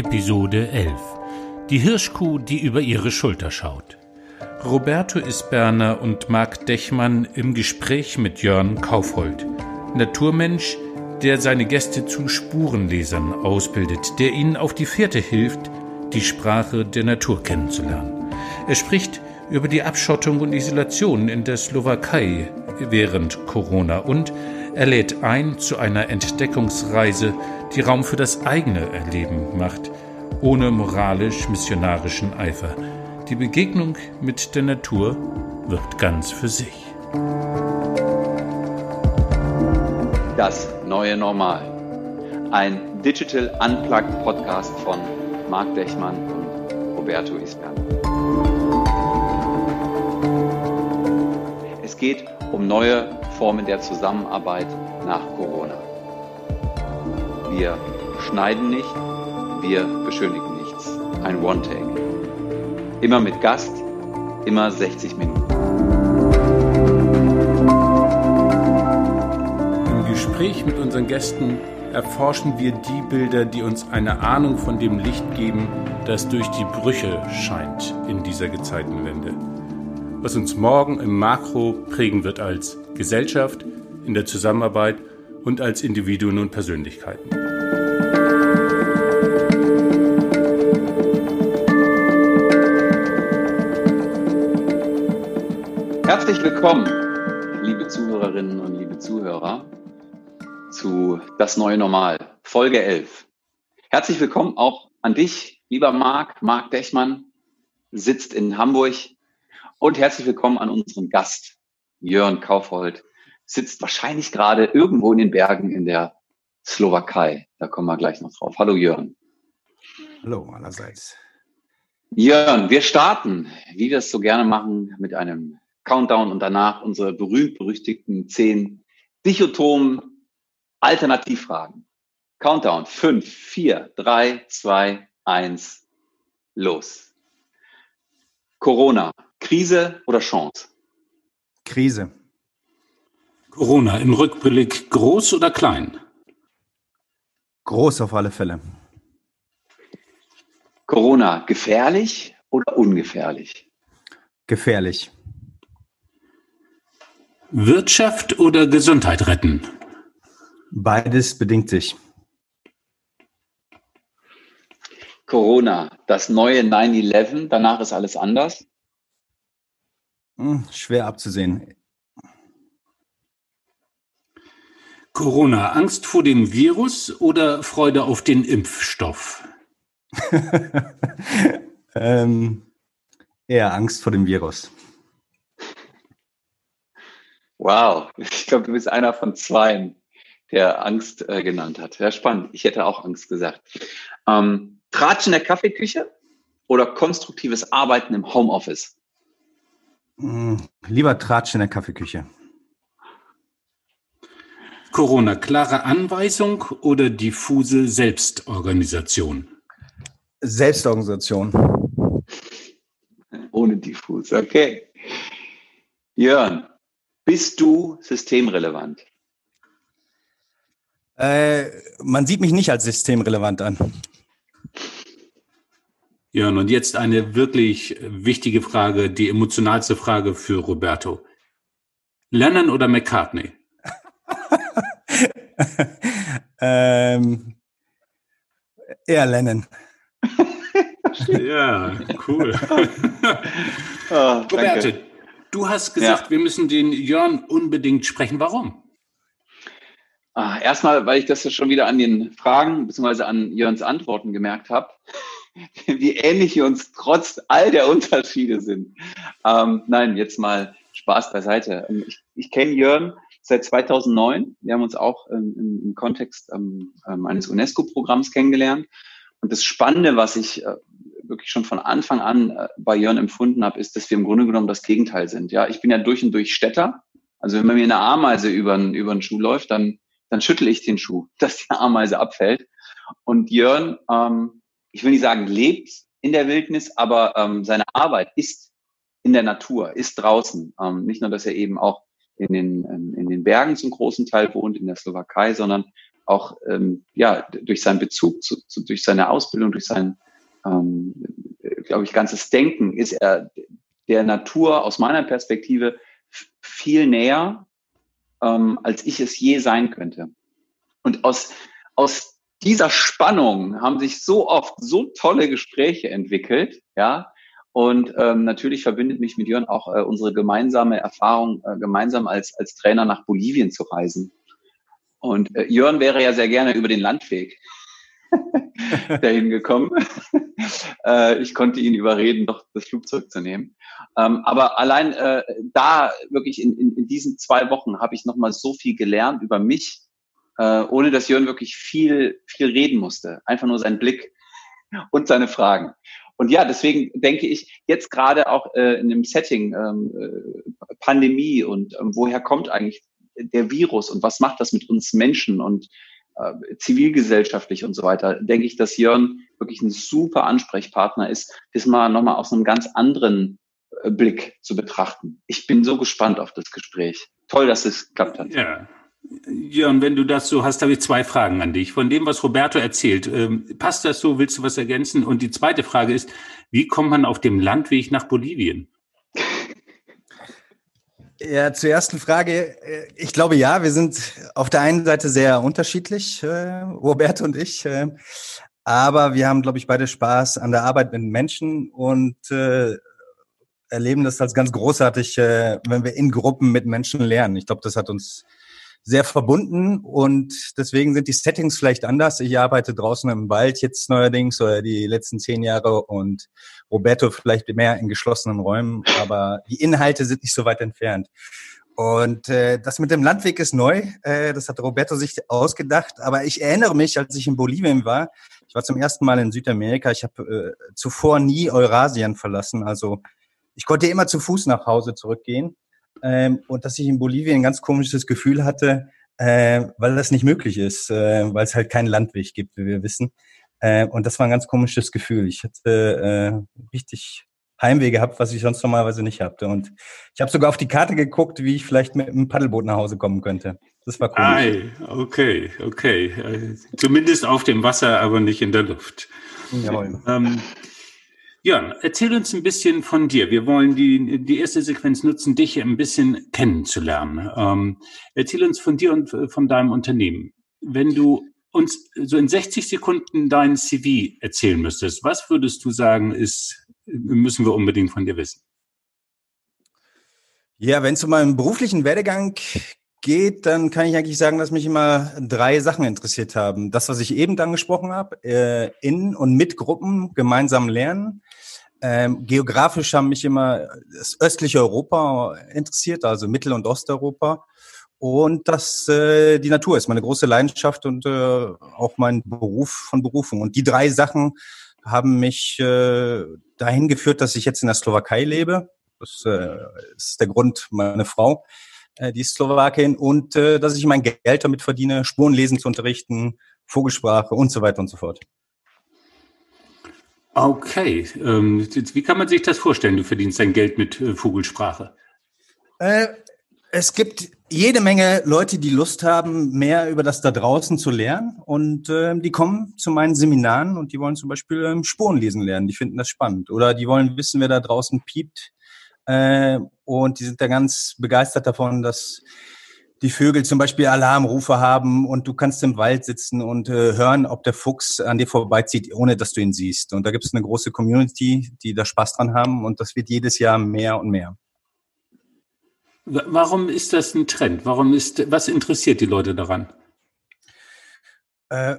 Episode 11 Die Hirschkuh, die über ihre Schulter schaut. Roberto Isberner und Marc Dechmann im Gespräch mit Jörn Kaufhold. Naturmensch, der seine Gäste zu Spurenlesern ausbildet, der ihnen auf die Fährte hilft, die Sprache der Natur kennenzulernen. Er spricht über die Abschottung und Isolation in der Slowakei während Corona und er lädt ein zu einer Entdeckungsreise, die Raum für das eigene Erleben macht, ohne moralisch-missionarischen Eifer. Die Begegnung mit der Natur wird ganz für sich. Das neue Normal. Ein Digital Unplugged Podcast von Marc Dechmann und Roberto Isbern. Es geht um neue Formen der Zusammenarbeit nach Corona. Wir schneiden nicht, wir beschönigen nichts. Ein One-Take. Immer mit Gast, immer 60 Minuten. Im Gespräch mit unseren Gästen erforschen wir die Bilder, die uns eine Ahnung von dem Licht geben, das durch die Brüche scheint in dieser Gezeitenwende. Was uns morgen im Makro prägen wird als Gesellschaft, in der Zusammenarbeit und als Individuen und Persönlichkeiten. Herzlich willkommen, liebe Zuhörerinnen und liebe Zuhörer, zu Das neue Normal, Folge 11. Herzlich willkommen auch an dich, lieber Marc, Marc Dechmann, sitzt in Hamburg. Und herzlich willkommen an unseren Gast, Jörn Kaufhold, sitzt wahrscheinlich gerade irgendwo in den Bergen in der Slowakei. Da kommen wir gleich noch drauf. Hallo Jörn. Hallo allerseits. Jörn, wir starten, wie wir es so gerne machen, mit einem Countdown und danach unsere berühmt-berüchtigten zehn dichotomen Alternativfragen. Countdown. Fünf, vier, drei, zwei, eins, los. Corona. Krise oder Chance? Krise. Corona im Rückblick groß oder klein? Groß auf alle Fälle. Corona gefährlich oder ungefährlich? Gefährlich. Wirtschaft oder Gesundheit retten? Beides bedingt sich. Corona, das neue 9-11, danach ist alles anders? Hm, schwer abzusehen. Corona, Angst vor dem Virus oder Freude auf den Impfstoff? ähm, eher Angst vor dem Virus. Wow, ich glaube, du bist einer von zwei, der Angst äh, genannt hat. Ja, spannend. Ich hätte auch Angst gesagt. Ähm, Tratsch in der Kaffeeküche oder konstruktives Arbeiten im Homeoffice? Hm, lieber Tratsch in der Kaffeeküche. Corona, klare Anweisung oder diffuse Selbstorganisation? Selbstorganisation. Ohne diffus, okay. Jörn, bist du systemrelevant? Äh, man sieht mich nicht als systemrelevant an. Jörn, und jetzt eine wirklich wichtige Frage, die emotionalste Frage für Roberto. Lennon oder McCartney? ähm, eher Lennon. ja, cool. oh, Roberto, du hast gesagt, ja. wir müssen den Jörn unbedingt sprechen. Warum? Ah, erstmal, weil ich das ja schon wieder an den Fragen bzw. an Jörns Antworten gemerkt habe, wie ähnlich wir uns trotz all der Unterschiede sind. Ähm, nein, jetzt mal Spaß beiseite. Ich, ich kenne Jörn seit 2009. Wir haben uns auch ähm, im, im, Kontext ähm, ähm, eines UNESCO-Programms kennengelernt. Und das Spannende, was ich äh, wirklich schon von Anfang an äh, bei Jörn empfunden habe, ist, dass wir im Grunde genommen das Gegenteil sind. Ja, ich bin ja durch und durch Städter. Also wenn man mir eine Ameise über, über den Schuh läuft, dann, dann schüttel ich den Schuh, dass die Ameise abfällt. Und Jörn, ähm, ich will nicht sagen, lebt in der Wildnis, aber ähm, seine Arbeit ist in der Natur, ist draußen. Ähm, nicht nur, dass er eben auch in den, ähm, in den Bergen zum großen Teil wohnt, in der Slowakei, sondern auch ähm, ja durch seinen Bezug zu, zu, durch seine Ausbildung, durch sein, ähm, glaube ich, ganzes Denken ist er der Natur aus meiner Perspektive viel näher, ähm, als ich es je sein könnte. Und aus, aus dieser Spannung haben sich so oft so tolle Gespräche entwickelt, ja. Und ähm, natürlich verbindet mich mit Jörn auch äh, unsere gemeinsame Erfahrung, äh, gemeinsam als, als Trainer nach Bolivien zu reisen. Und äh, Jörn wäre ja sehr gerne über den Landweg dahin gekommen. äh, ich konnte ihn überreden, doch das Flugzeug zu nehmen. Ähm, aber allein äh, da wirklich in, in, in diesen zwei Wochen habe ich nochmal so viel gelernt über mich, äh, ohne dass Jörn wirklich viel, viel reden musste. Einfach nur sein Blick und seine Fragen. Und ja, deswegen denke ich jetzt gerade auch äh, in dem Setting ähm, äh, Pandemie und ähm, woher kommt eigentlich der Virus und was macht das mit uns Menschen und äh, zivilgesellschaftlich und so weiter, denke ich, dass Jörn wirklich ein super Ansprechpartner ist, das mal nochmal aus einem ganz anderen äh, Blick zu betrachten. Ich bin so gespannt auf das Gespräch. Toll, dass es geklappt hat. Ja, Jörn, wenn du das so hast, habe ich zwei Fragen an dich. Von dem, was Roberto erzählt, ähm, passt das so? Willst du was ergänzen? Und die zweite Frage ist, wie kommt man auf dem Landweg nach Bolivien? Ja, zur ersten Frage. Äh, ich glaube ja, wir sind auf der einen Seite sehr unterschiedlich, äh, Roberto und ich. Äh, aber wir haben, glaube ich, beide Spaß an der Arbeit mit Menschen und äh, erleben das als ganz großartig, äh, wenn wir in Gruppen mit Menschen lernen. Ich glaube, das hat uns sehr verbunden und deswegen sind die Settings vielleicht anders. Ich arbeite draußen im Wald jetzt neuerdings oder die letzten zehn Jahre und Roberto vielleicht mehr in geschlossenen Räumen, aber die Inhalte sind nicht so weit entfernt. Und äh, das mit dem Landweg ist neu. Äh, das hat Roberto sich ausgedacht. Aber ich erinnere mich, als ich in Bolivien war, ich war zum ersten Mal in Südamerika. Ich habe äh, zuvor nie Eurasien verlassen. Also ich konnte immer zu Fuß nach Hause zurückgehen ähm, und dass ich in Bolivien ein ganz komisches Gefühl hatte, äh, weil das nicht möglich ist, äh, weil es halt keinen Landweg gibt, wie wir wissen. Äh, und das war ein ganz komisches Gefühl. Ich hatte äh, richtig Heimweh gehabt, was ich sonst normalerweise nicht hatte. Und ich habe sogar auf die Karte geguckt, wie ich vielleicht mit einem Paddelboot nach Hause kommen könnte. Das war cool. Ei, okay, okay. Äh, zumindest auf dem Wasser, aber nicht in der Luft. Jawohl. Ähm, Jörn, erzähl uns ein bisschen von dir. Wir wollen die, die erste Sequenz nutzen, dich ein bisschen kennenzulernen. Ähm, erzähl uns von dir und äh, von deinem Unternehmen. Wenn du uns so in 60 Sekunden dein CV erzählen müsstest, was würdest du sagen, ist, müssen wir unbedingt von dir wissen? Ja, wenn es um meinen beruflichen Werdegang geht, dann kann ich eigentlich sagen, dass mich immer drei Sachen interessiert haben. Das, was ich eben angesprochen habe, äh, in und mit Gruppen gemeinsam lernen. Ähm, geografisch haben mich immer das östliche Europa interessiert, also Mittel- und Osteuropa. Und das, äh, die Natur ist meine große Leidenschaft und äh, auch mein Beruf von Berufung. Und die drei Sachen haben mich äh, dahin geführt, dass ich jetzt in der Slowakei lebe. Das äh, ist der Grund, meine Frau äh, die Slowakin, und äh, dass ich mein Geld damit verdiene, Spurenlesen zu unterrichten, Vogelsprache und so weiter und so fort. Okay, ähm, wie kann man sich das vorstellen? Du verdienst dein Geld mit äh, Vogelsprache. Äh, es gibt jede Menge Leute, die Lust haben, mehr über das da draußen zu lernen. Und äh, die kommen zu meinen Seminaren und die wollen zum Beispiel ähm, Spurenlesen lernen. Die finden das spannend. Oder die wollen wissen, wer da draußen piept. Äh, und die sind da ganz begeistert davon, dass die Vögel zum Beispiel Alarmrufe haben und du kannst im Wald sitzen und äh, hören, ob der Fuchs an dir vorbeizieht, ohne dass du ihn siehst. Und da gibt es eine große Community, die da Spaß dran haben und das wird jedes Jahr mehr und mehr. Warum ist das ein Trend? Warum ist, was interessiert die Leute daran? Äh,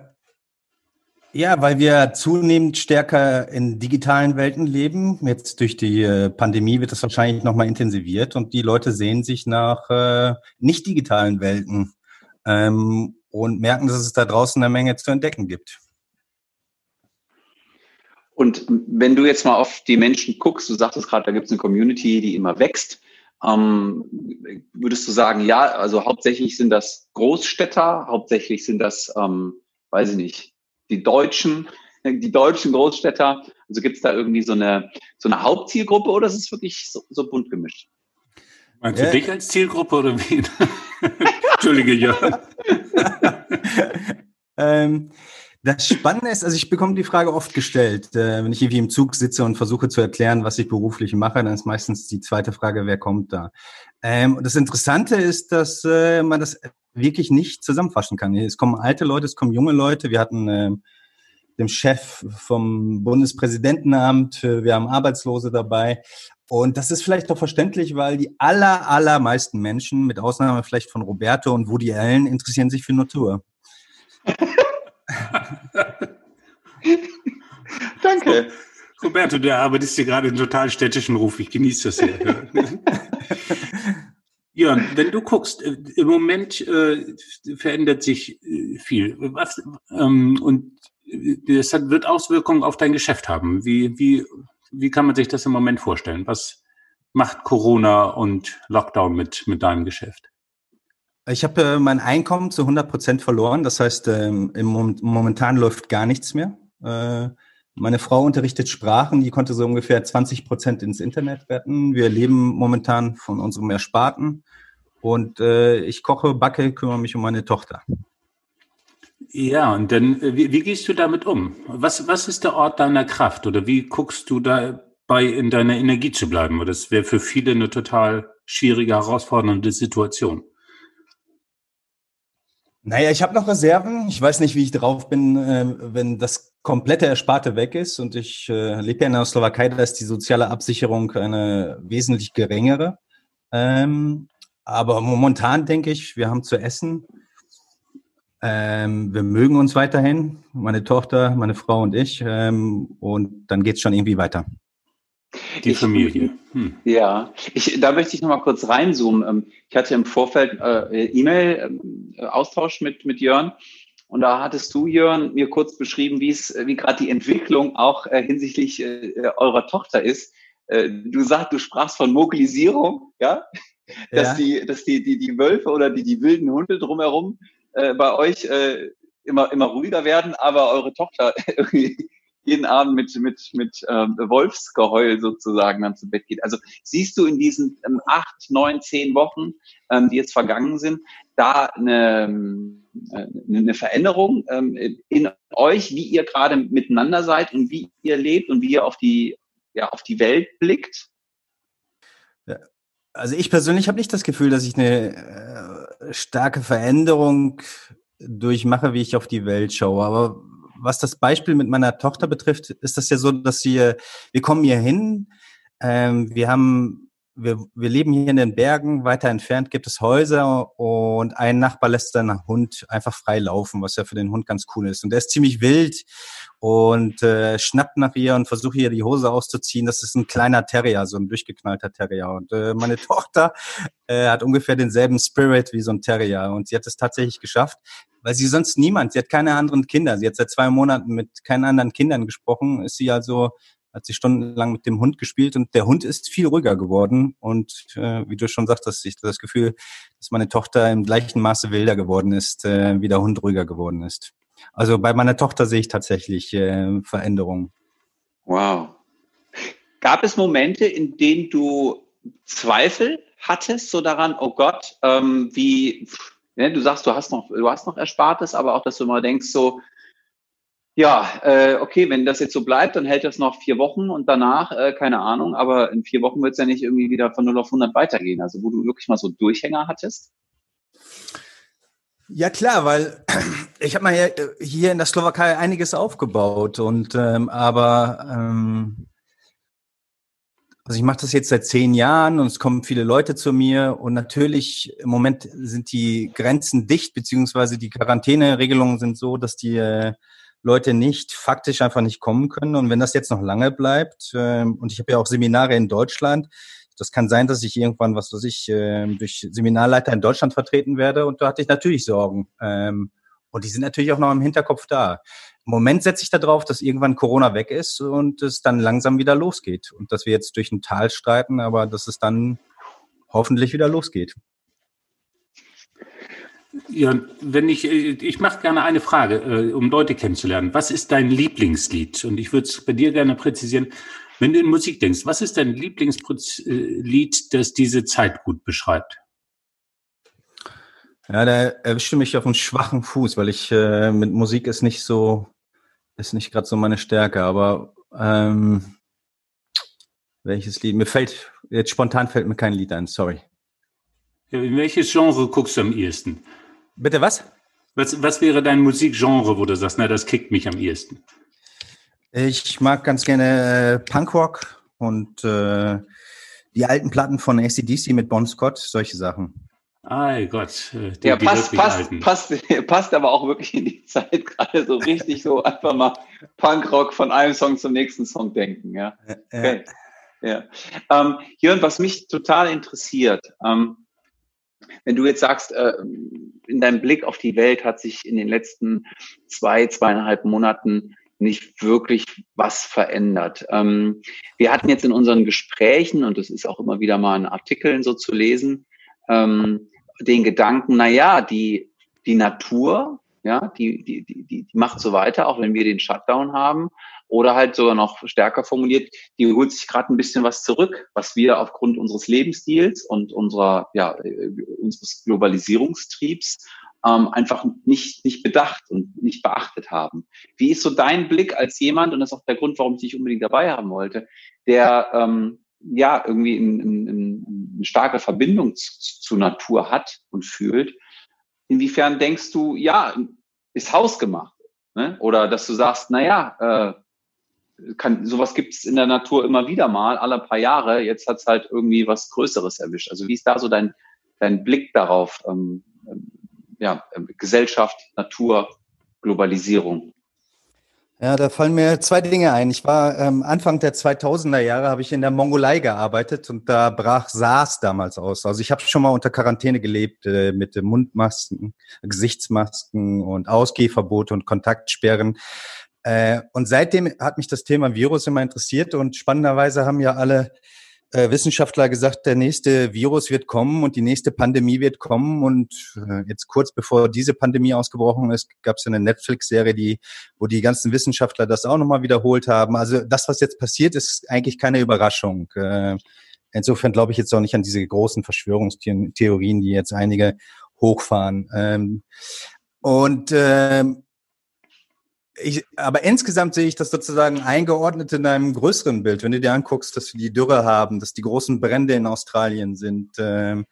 ja, weil wir zunehmend stärker in digitalen Welten leben. Jetzt durch die äh, Pandemie wird das wahrscheinlich nochmal intensiviert und die Leute sehen sich nach äh, nicht digitalen Welten ähm, und merken, dass es da draußen eine Menge zu entdecken gibt. Und wenn du jetzt mal auf die Menschen guckst, du sagtest gerade, da gibt es eine Community, die immer wächst. Ähm, würdest du sagen, ja, also hauptsächlich sind das Großstädter, hauptsächlich sind das, ähm, weiß ich nicht, die Deutschen, die deutschen Großstädter? Also gibt es da irgendwie so eine, so eine Hauptzielgruppe oder ist es wirklich so, so bunt gemischt? Meinst du ja. dich als Zielgruppe oder wen? Entschuldige, Jörn. Ähm, das Spannende ist, also ich bekomme die Frage oft gestellt, äh, wenn ich irgendwie im Zug sitze und versuche zu erklären, was ich beruflich mache, dann ist meistens die zweite Frage, wer kommt da? Ähm, und das Interessante ist, dass äh, man das wirklich nicht zusammenfassen kann. Es kommen alte Leute, es kommen junge Leute. Wir hatten äh, dem Chef vom Bundespräsidentenamt, äh, wir haben Arbeitslose dabei. Und das ist vielleicht doch verständlich, weil die aller, allermeisten Menschen, mit Ausnahme vielleicht von Roberto und Woody Allen, interessieren sich für Natur. Danke. Roberto, du arbeitest hier gerade in total städtischen Ruf. Ich genieße das sehr. Jörn, wenn du guckst, äh, im Moment äh, verändert sich äh, viel. Was, ähm, und äh, das hat, wird Auswirkungen auf dein Geschäft haben. Wie, wie, wie kann man sich das im Moment vorstellen? Was macht Corona und Lockdown mit, mit deinem Geschäft? Ich habe äh, mein Einkommen zu 100 Prozent verloren. Das heißt, ähm, im Moment, momentan läuft gar nichts mehr. Äh, meine Frau unterrichtet Sprachen, die konnte so ungefähr 20 Prozent ins Internet retten. Wir leben momentan von unserem Ersparten. Und äh, ich koche, backe, kümmere mich um meine Tochter. Ja, und dann, äh, wie, wie gehst du damit um? Was, was ist der Ort deiner Kraft? Oder wie guckst du dabei, in deiner Energie zu bleiben? das wäre für viele eine total schwierige, herausfordernde Situation. Naja, ich habe noch Reserven. Ich weiß nicht, wie ich drauf bin, äh, wenn das komplette Ersparte weg ist. Und ich äh, lebe ja in der Slowakei, da ist die soziale Absicherung eine wesentlich geringere. Ähm, aber momentan denke ich, wir haben zu essen. Ähm, wir mögen uns weiterhin, meine Tochter, meine Frau und ich. Ähm, und dann geht's schon irgendwie weiter. Die Familie. Hm. Ja, ich, da möchte ich noch mal kurz reinzoomen. Ähm, ich hatte im Vorfeld äh, E-Mail-Austausch ähm, mit, mit Jörn und da hattest du, Jörn, mir kurz beschrieben, wie es, wie gerade die Entwicklung auch äh, hinsichtlich äh, eurer Tochter ist. Äh, du sagst, du sprachst von Mobilisierung, ja, dass ja. die, dass die, die, die Wölfe oder die, die wilden Hunde drumherum äh, bei euch äh, immer, immer ruhiger werden, aber eure Tochter irgendwie jeden Abend mit, mit, mit ähm, Wolfsgeheul sozusagen dann zu Bett geht. Also siehst du in diesen ähm, acht, neun, zehn Wochen, ähm, die jetzt vergangen sind, da eine, ähm, äh, eine Veränderung ähm, in euch, wie ihr gerade miteinander seid und wie ihr lebt und wie ihr auf die, ja, auf die Welt blickt? Also ich persönlich habe nicht das Gefühl, dass ich eine äh, starke Veränderung durchmache, wie ich auf die Welt schaue. Aber was das Beispiel mit meiner Tochter betrifft, ist das ja so, dass sie, wir kommen hier hin, ähm, wir haben wir, wir leben hier in den Bergen, weiter entfernt gibt es Häuser und ein Nachbar lässt seinen Hund einfach frei laufen, was ja für den Hund ganz cool ist. Und der ist ziemlich wild und äh, schnappt nach ihr und versucht ihr die Hose auszuziehen. Das ist ein kleiner Terrier, so ein durchgeknallter Terrier. Und äh, meine Tochter äh, hat ungefähr denselben Spirit wie so ein Terrier und sie hat es tatsächlich geschafft, weil sie sonst niemand, sie hat keine anderen Kinder. Sie hat seit zwei Monaten mit keinen anderen Kindern gesprochen, ist sie also hat sie stundenlang mit dem Hund gespielt und der Hund ist viel ruhiger geworden. Und äh, wie du schon sagtest, ich das Gefühl, dass meine Tochter im gleichen Maße wilder geworden ist, äh, wie der Hund ruhiger geworden ist. Also bei meiner Tochter sehe ich tatsächlich äh, Veränderungen. Wow. Gab es Momente, in denen du Zweifel hattest, so daran, oh Gott, ähm, wie, ne, du sagst, du hast noch, du hast noch Erspartes, aber auch, dass du mal denkst, so, ja, äh, okay, wenn das jetzt so bleibt, dann hält das noch vier Wochen und danach, äh, keine Ahnung, aber in vier Wochen wird es ja nicht irgendwie wieder von 0 auf 100 weitergehen. Also wo du wirklich mal so Durchhänger hattest? Ja klar, weil ich habe mal hier, hier in der Slowakei einiges aufgebaut und ähm, aber ähm, also ich mache das jetzt seit zehn Jahren und es kommen viele Leute zu mir und natürlich im Moment sind die Grenzen dicht beziehungsweise die Quarantäneregelungen sind so, dass die äh, Leute nicht faktisch einfach nicht kommen können. Und wenn das jetzt noch lange bleibt, äh, und ich habe ja auch Seminare in Deutschland, das kann sein, dass ich irgendwann, was weiß ich, äh, durch Seminarleiter in Deutschland vertreten werde. Und da hatte ich natürlich Sorgen. Ähm, und die sind natürlich auch noch im Hinterkopf da. Im Moment setze ich darauf, dass irgendwann Corona weg ist und es dann langsam wieder losgeht. Und dass wir jetzt durch ein Tal streiten, aber dass es dann hoffentlich wieder losgeht. Ja, wenn ich, äh, ich mache gerne eine Frage, äh, um Leute kennenzulernen. Was ist dein Lieblingslied? Und ich würde es bei dir gerne präzisieren. Wenn du in Musik denkst, was ist dein Lieblingslied, das diese Zeit gut beschreibt? Ja, da erwischte mich auf einen schwachen Fuß, weil ich äh, mit Musik ist nicht so, ist nicht gerade so meine Stärke, aber ähm, welches Lied? Mir fällt, jetzt spontan fällt mir kein Lied ein, sorry. In welches Genre guckst du am ehesten? Bitte was? Was, was wäre dein Musikgenre, wo du sagst, na, das kickt mich am ehesten? Ich mag ganz gerne äh, Punkrock und äh, die alten Platten von ACDC mit Bon Scott, solche Sachen. Ei Gott. Äh, die, ja, passt, passt, passt, passt aber auch wirklich in die Zeit gerade so richtig so einfach mal Punkrock von einem Song zum nächsten Song denken. Ja. Okay. ja. Ähm, Jörn, was mich total interessiert, ähm, wenn du jetzt sagst, äh, in deinem Blick auf die Welt hat sich in den letzten zwei, zweieinhalb Monaten nicht wirklich was verändert. Ähm, wir hatten jetzt in unseren Gesprächen, und das ist auch immer wieder mal in Artikeln so zu lesen, ähm, den Gedanken, na ja, die, die Natur, ja, die, die, die, die macht so weiter, auch wenn wir den Shutdown haben. Oder halt sogar noch stärker formuliert, die holt sich gerade ein bisschen was zurück, was wir aufgrund unseres Lebensstils und unserer, ja, äh, unseres Globalisierungstriebs ähm, einfach nicht, nicht bedacht und nicht beachtet haben. Wie ist so dein Blick als jemand, und das ist auch der Grund, warum ich dich unbedingt dabei haben wollte, der ähm, ja irgendwie in, in, in eine starke Verbindung zu, zu Natur hat und fühlt. Inwiefern denkst du, ja, ist hausgemacht? Ne? Oder dass du sagst, na ja, äh, kann, sowas gibt es in der Natur immer wieder mal, alle paar Jahre. Jetzt hat es halt irgendwie was Größeres erwischt. Also wie ist da so dein, dein Blick darauf? Ähm, ähm ja, Gesellschaft, Natur, Globalisierung? Ja, da fallen mir zwei Dinge ein. Ich war ähm, Anfang der 2000er Jahre habe ich in der Mongolei gearbeitet und da brach SARS damals aus. Also ich habe schon mal unter Quarantäne gelebt äh, mit Mundmasken, Gesichtsmasken und Ausgehverbot und Kontaktsperren. Äh, und seitdem hat mich das Thema Virus immer interessiert und spannenderweise haben ja alle äh, Wissenschaftler gesagt, der nächste Virus wird kommen und die nächste Pandemie wird kommen. Und äh, jetzt kurz bevor diese Pandemie ausgebrochen ist, gab es eine Netflix-Serie, die, wo die ganzen Wissenschaftler das auch nochmal wiederholt haben. Also das, was jetzt passiert, ist eigentlich keine Überraschung. Äh, insofern glaube ich jetzt auch nicht an diese großen Verschwörungstheorien, die jetzt einige hochfahren. Ähm, und ähm, ich, aber insgesamt sehe ich das sozusagen eingeordnet in einem größeren Bild. Wenn du dir anguckst, dass wir die Dürre haben, dass die großen Brände in Australien sind, ähm,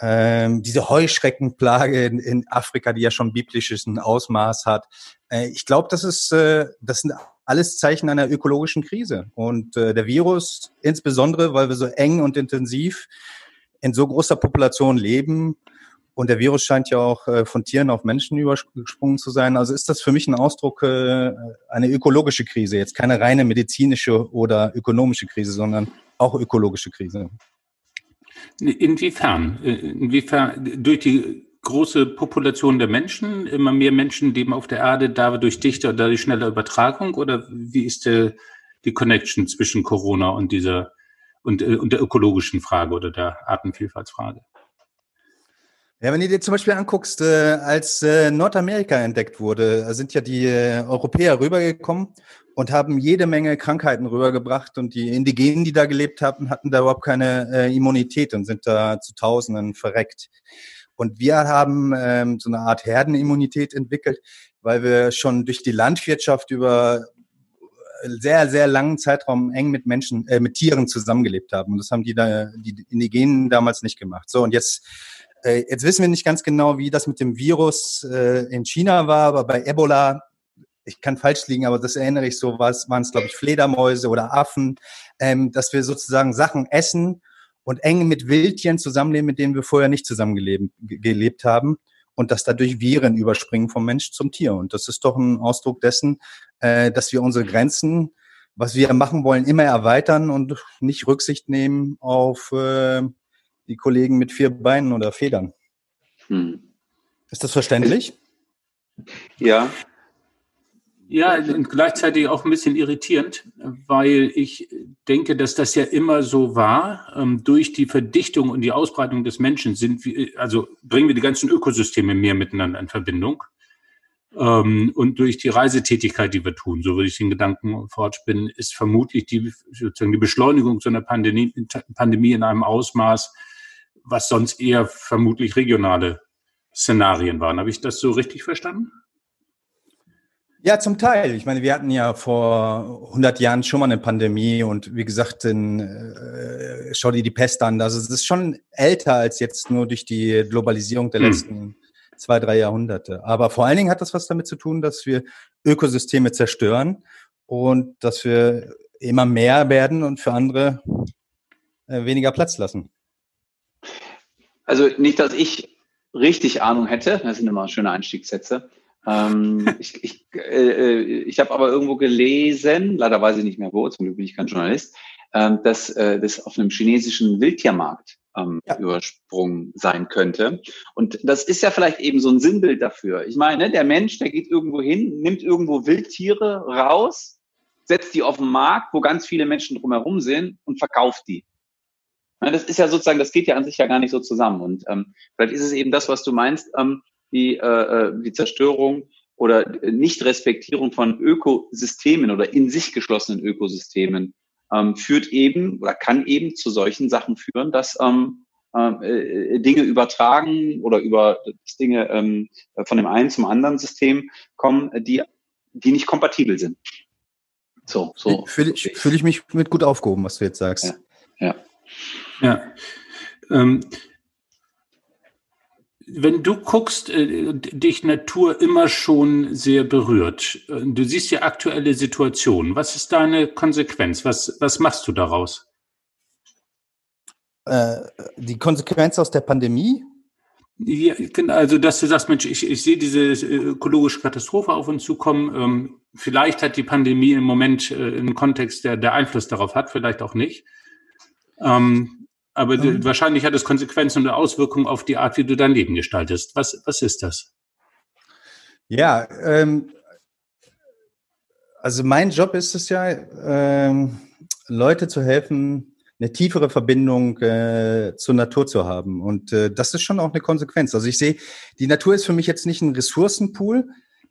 ähm, diese Heuschreckenplage in, in, Afrika, die ja schon biblisches Ausmaß hat. Äh, ich glaube, das äh, das sind alles Zeichen einer ökologischen Krise. Und äh, der Virus, insbesondere, weil wir so eng und intensiv in so großer Population leben, und der Virus scheint ja auch äh, von Tieren auf Menschen übergesprungen zu sein. Also ist das für mich ein Ausdruck äh, eine ökologische Krise, jetzt keine reine medizinische oder ökonomische Krise, sondern auch ökologische Krise. Inwiefern? Äh, inwiefern durch die große Population der Menschen, immer mehr Menschen leben auf der Erde, dadurch dichter und dadurch schneller Übertragung? Oder wie ist der, die Connection zwischen Corona und dieser und, und der ökologischen Frage oder der Artenvielfaltsfrage? Ja, wenn du dir zum Beispiel anguckst, äh, als äh, Nordamerika entdeckt wurde, sind ja die äh, Europäer rübergekommen und haben jede Menge Krankheiten rübergebracht und die Indigenen, die da gelebt haben, hatten da überhaupt keine äh, Immunität und sind da zu Tausenden verreckt. Und wir haben ähm, so eine Art Herdenimmunität entwickelt, weil wir schon durch die Landwirtschaft über sehr, sehr langen Zeitraum eng mit Menschen, äh, mit Tieren zusammengelebt haben. Und das haben die da, die Indigenen damals nicht gemacht. So, und jetzt äh, jetzt wissen wir nicht ganz genau, wie das mit dem Virus äh, in China war, aber bei Ebola, ich kann falsch liegen, aber das erinnere ich so, waren es, glaube ich, Fledermäuse oder Affen, ähm, dass wir sozusagen Sachen essen und eng mit Wildtieren zusammenleben, mit denen wir vorher nicht zusammengelebt gelebt haben und dass dadurch Viren überspringen vom Mensch zum Tier. Und das ist doch ein Ausdruck dessen, äh, dass wir unsere Grenzen, was wir machen wollen, immer erweitern und nicht Rücksicht nehmen auf äh, die Kollegen mit vier Beinen oder Federn. Hm. Ist das verständlich? Ja. Ja, und gleichzeitig auch ein bisschen irritierend, weil ich denke, dass das ja immer so war. Ähm, durch die Verdichtung und die Ausbreitung des Menschen sind wir, also bringen wir die ganzen Ökosysteme mehr miteinander in Verbindung. Ähm, und durch die Reisetätigkeit, die wir tun, so würde ich den Gedanken fortspinnen, ist vermutlich die, sozusagen die Beschleunigung so einer Pandemie, Pandemie in einem Ausmaß, was sonst eher vermutlich regionale Szenarien waren. Habe ich das so richtig verstanden? Ja, zum Teil. Ich meine, wir hatten ja vor 100 Jahren schon mal eine Pandemie und wie gesagt, in, äh, schau dir die Pest an. Also es ist schon älter als jetzt nur durch die Globalisierung der hm. letzten zwei, drei Jahrhunderte. Aber vor allen Dingen hat das was damit zu tun, dass wir Ökosysteme zerstören und dass wir immer mehr werden und für andere äh, weniger Platz lassen. Also nicht, dass ich richtig Ahnung hätte, das sind immer schöne Einstiegssätze. Ähm, ich ich, äh, äh, ich habe aber irgendwo gelesen, leider weiß ich nicht mehr wo, zum Glück bin ich kein Journalist, äh, dass äh, das auf einem chinesischen Wildtiermarkt ähm, ja. übersprungen sein könnte. Und das ist ja vielleicht eben so ein Sinnbild dafür. Ich meine, der Mensch, der geht irgendwo hin, nimmt irgendwo Wildtiere raus, setzt die auf den Markt, wo ganz viele Menschen drumherum sind und verkauft die. Das ist ja sozusagen, das geht ja an sich ja gar nicht so zusammen. Und ähm, vielleicht ist es eben das, was du meinst, ähm, die, äh, äh die Zerstörung oder Nicht-Respektierung von Ökosystemen oder in sich geschlossenen Ökosystemen ähm, führt eben oder kann eben zu solchen Sachen führen, dass ähm, äh, Dinge übertragen oder über dass Dinge ähm, von dem einen zum anderen System kommen, die, die nicht kompatibel sind. So, so. Fühle ich, fühl ich mich mit gut aufgehoben, was du jetzt sagst. Ja. Ja. Ja. Ähm, wenn du guckst, äh, dich Natur immer schon sehr berührt. Äh, du siehst die aktuelle Situation. Was ist deine Konsequenz? Was, was machst du daraus? Äh, die Konsequenz aus der Pandemie? Ja, genau, also, dass du sagst, Mensch, ich, ich sehe diese äh, ökologische Katastrophe auf uns zukommen. Ähm, vielleicht hat die Pandemie im Moment äh, einen Kontext, der, der Einfluss darauf hat, vielleicht auch nicht. Ähm, aber mhm. wahrscheinlich hat es Konsequenzen und Auswirkungen auf die Art, wie du dein Leben gestaltest. Was, was ist das? Ja, ähm, also mein Job ist es ja, ähm, Leute zu helfen, eine tiefere Verbindung äh, zur Natur zu haben. Und äh, das ist schon auch eine Konsequenz. Also ich sehe, die Natur ist für mich jetzt nicht ein Ressourcenpool,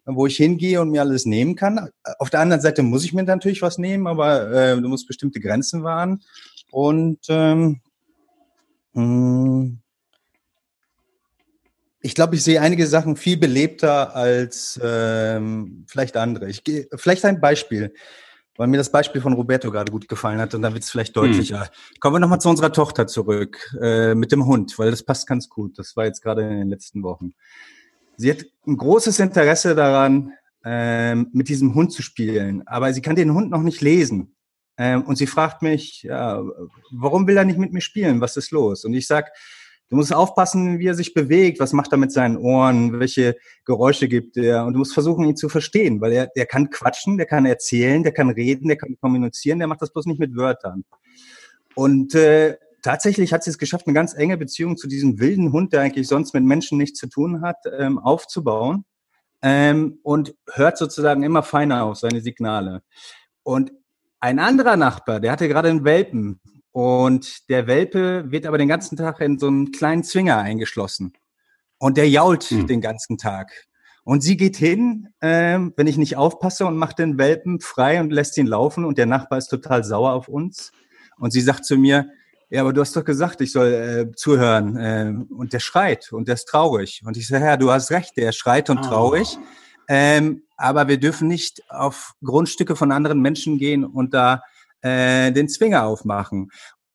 wo ich hingehe und mir alles nehmen kann. Auf der anderen Seite muss ich mir natürlich was nehmen, aber äh, du musst bestimmte Grenzen wahren. Und ähm, hm. Ich glaube, ich sehe einige Sachen viel belebter als ähm, vielleicht andere. Ich gehe vielleicht ein Beispiel, weil mir das Beispiel von Roberto gerade gut gefallen hat und dann wird es vielleicht hm. deutlicher. Hm. Kommen wir nochmal zu unserer Tochter zurück äh, mit dem Hund, weil das passt ganz gut. Das war jetzt gerade in den letzten Wochen. Sie hat ein großes Interesse daran, ähm, mit diesem Hund zu spielen, aber sie kann den Hund noch nicht lesen. Ähm, und sie fragt mich, ja, warum will er nicht mit mir spielen? Was ist los? Und ich sag, du musst aufpassen, wie er sich bewegt, was macht er mit seinen Ohren, welche Geräusche gibt er. Und du musst versuchen, ihn zu verstehen, weil er, der kann quatschen, der kann erzählen, der kann reden, der kann kommunizieren, der macht das bloß nicht mit Wörtern. Und äh, tatsächlich hat sie es geschafft, eine ganz enge Beziehung zu diesem wilden Hund, der eigentlich sonst mit Menschen nichts zu tun hat, ähm, aufzubauen. Ähm, und hört sozusagen immer feiner auf seine Signale. Und ein anderer Nachbar, der hatte gerade einen Welpen und der Welpe wird aber den ganzen Tag in so einen kleinen Zwinger eingeschlossen und der jault hm. den ganzen Tag. Und sie geht hin, äh, wenn ich nicht aufpasse und macht den Welpen frei und lässt ihn laufen und der Nachbar ist total sauer auf uns. Und sie sagt zu mir, ja, aber du hast doch gesagt, ich soll äh, zuhören. Äh, und der schreit und der ist traurig. Und ich sage, ja, du hast recht, der schreit und oh. traurig. Ähm, aber wir dürfen nicht auf Grundstücke von anderen Menschen gehen und da äh, den Zwinger aufmachen.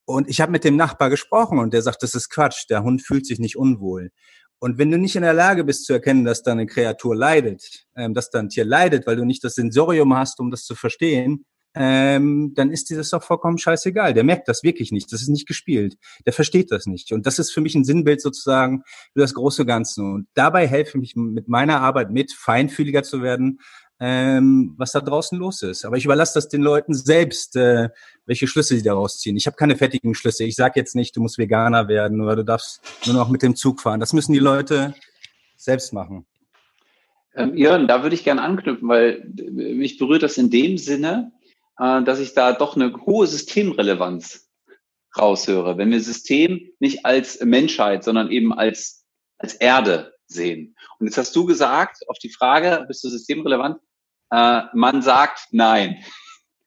Und ich habe mit dem Nachbar gesprochen und der sagt, das ist Quatsch, der Hund fühlt sich nicht unwohl. Und wenn du nicht in der Lage bist zu erkennen, dass da eine Kreatur leidet, ähm, dass da ein Tier leidet, weil du nicht das Sensorium hast, um das zu verstehen, ähm, dann ist dieses doch vollkommen scheißegal. Der merkt das wirklich nicht. Das ist nicht gespielt. Der versteht das nicht. Und das ist für mich ein Sinnbild sozusagen für das große Ganze. Und dabei helfe ich mit meiner Arbeit mit, feinfühliger zu werden, ähm, was da draußen los ist. Aber ich überlasse das den Leuten selbst, äh, welche Schlüsse sie daraus ziehen. Ich habe keine fertigen Schlüsse. Ich sage jetzt nicht, du musst Veganer werden oder du darfst nur noch mit dem Zug fahren. Das müssen die Leute selbst machen. Ähm, Jörn, da würde ich gerne anknüpfen, weil mich berührt das in dem Sinne, äh, dass ich da doch eine hohe Systemrelevanz raushöre. Wenn wir System nicht als Menschheit, sondern eben als, als Erde sehen. Und jetzt hast du gesagt, auf die Frage, bist du systemrelevant? Äh, man sagt nein.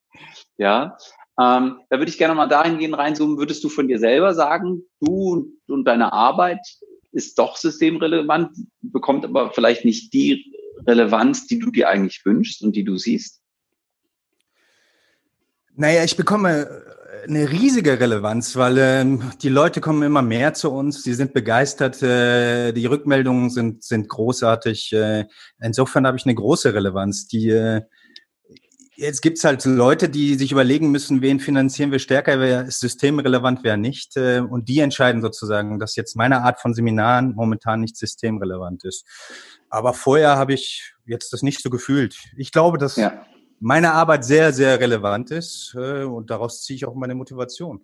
ja, ähm, da würde ich gerne mal dahingehend reinzoomen. Würdest du von dir selber sagen, du und deine Arbeit ist doch systemrelevant, bekommt aber vielleicht nicht die Relevanz, die du dir eigentlich wünschst und die du siehst? Naja, ich bekomme äh, eine riesige Relevanz, weil ähm, die Leute kommen immer mehr zu uns, die sind begeistert, äh, die Rückmeldungen sind, sind großartig. Äh, insofern habe ich eine große Relevanz. Die, äh, jetzt gibt's halt Leute, die sich überlegen müssen, wen finanzieren wir stärker, wer ist systemrelevant, wer nicht. Äh, und die entscheiden sozusagen, dass jetzt meine Art von Seminaren momentan nicht systemrelevant ist. Aber vorher habe ich jetzt das nicht so gefühlt. Ich glaube, dass ja. Meine Arbeit sehr, sehr relevant ist äh, und daraus ziehe ich auch meine Motivation.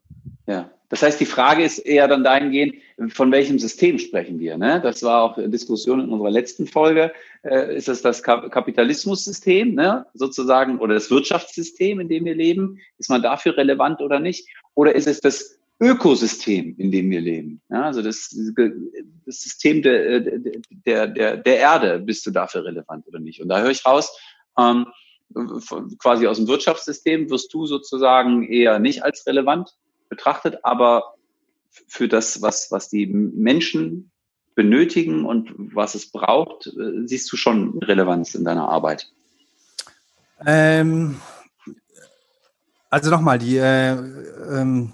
Ja, das heißt, die Frage ist eher dann dahingehend, von welchem System sprechen wir? Ne? Das war auch Diskussion in unserer letzten Folge. Äh, ist es das Kapitalismussystem ne? sozusagen oder das Wirtschaftssystem, in dem wir leben? Ist man dafür relevant oder nicht? Oder ist es das Ökosystem, in dem wir leben? Ja, also das, das System der, der, der, der Erde, bist du dafür relevant oder nicht? Und da höre ich raus, ähm, quasi aus dem Wirtschaftssystem wirst du sozusagen eher nicht als relevant betrachtet, aber für das, was, was die Menschen benötigen und was es braucht, äh, siehst du schon Relevanz in deiner Arbeit? Ähm, also nochmal, die, äh, ähm,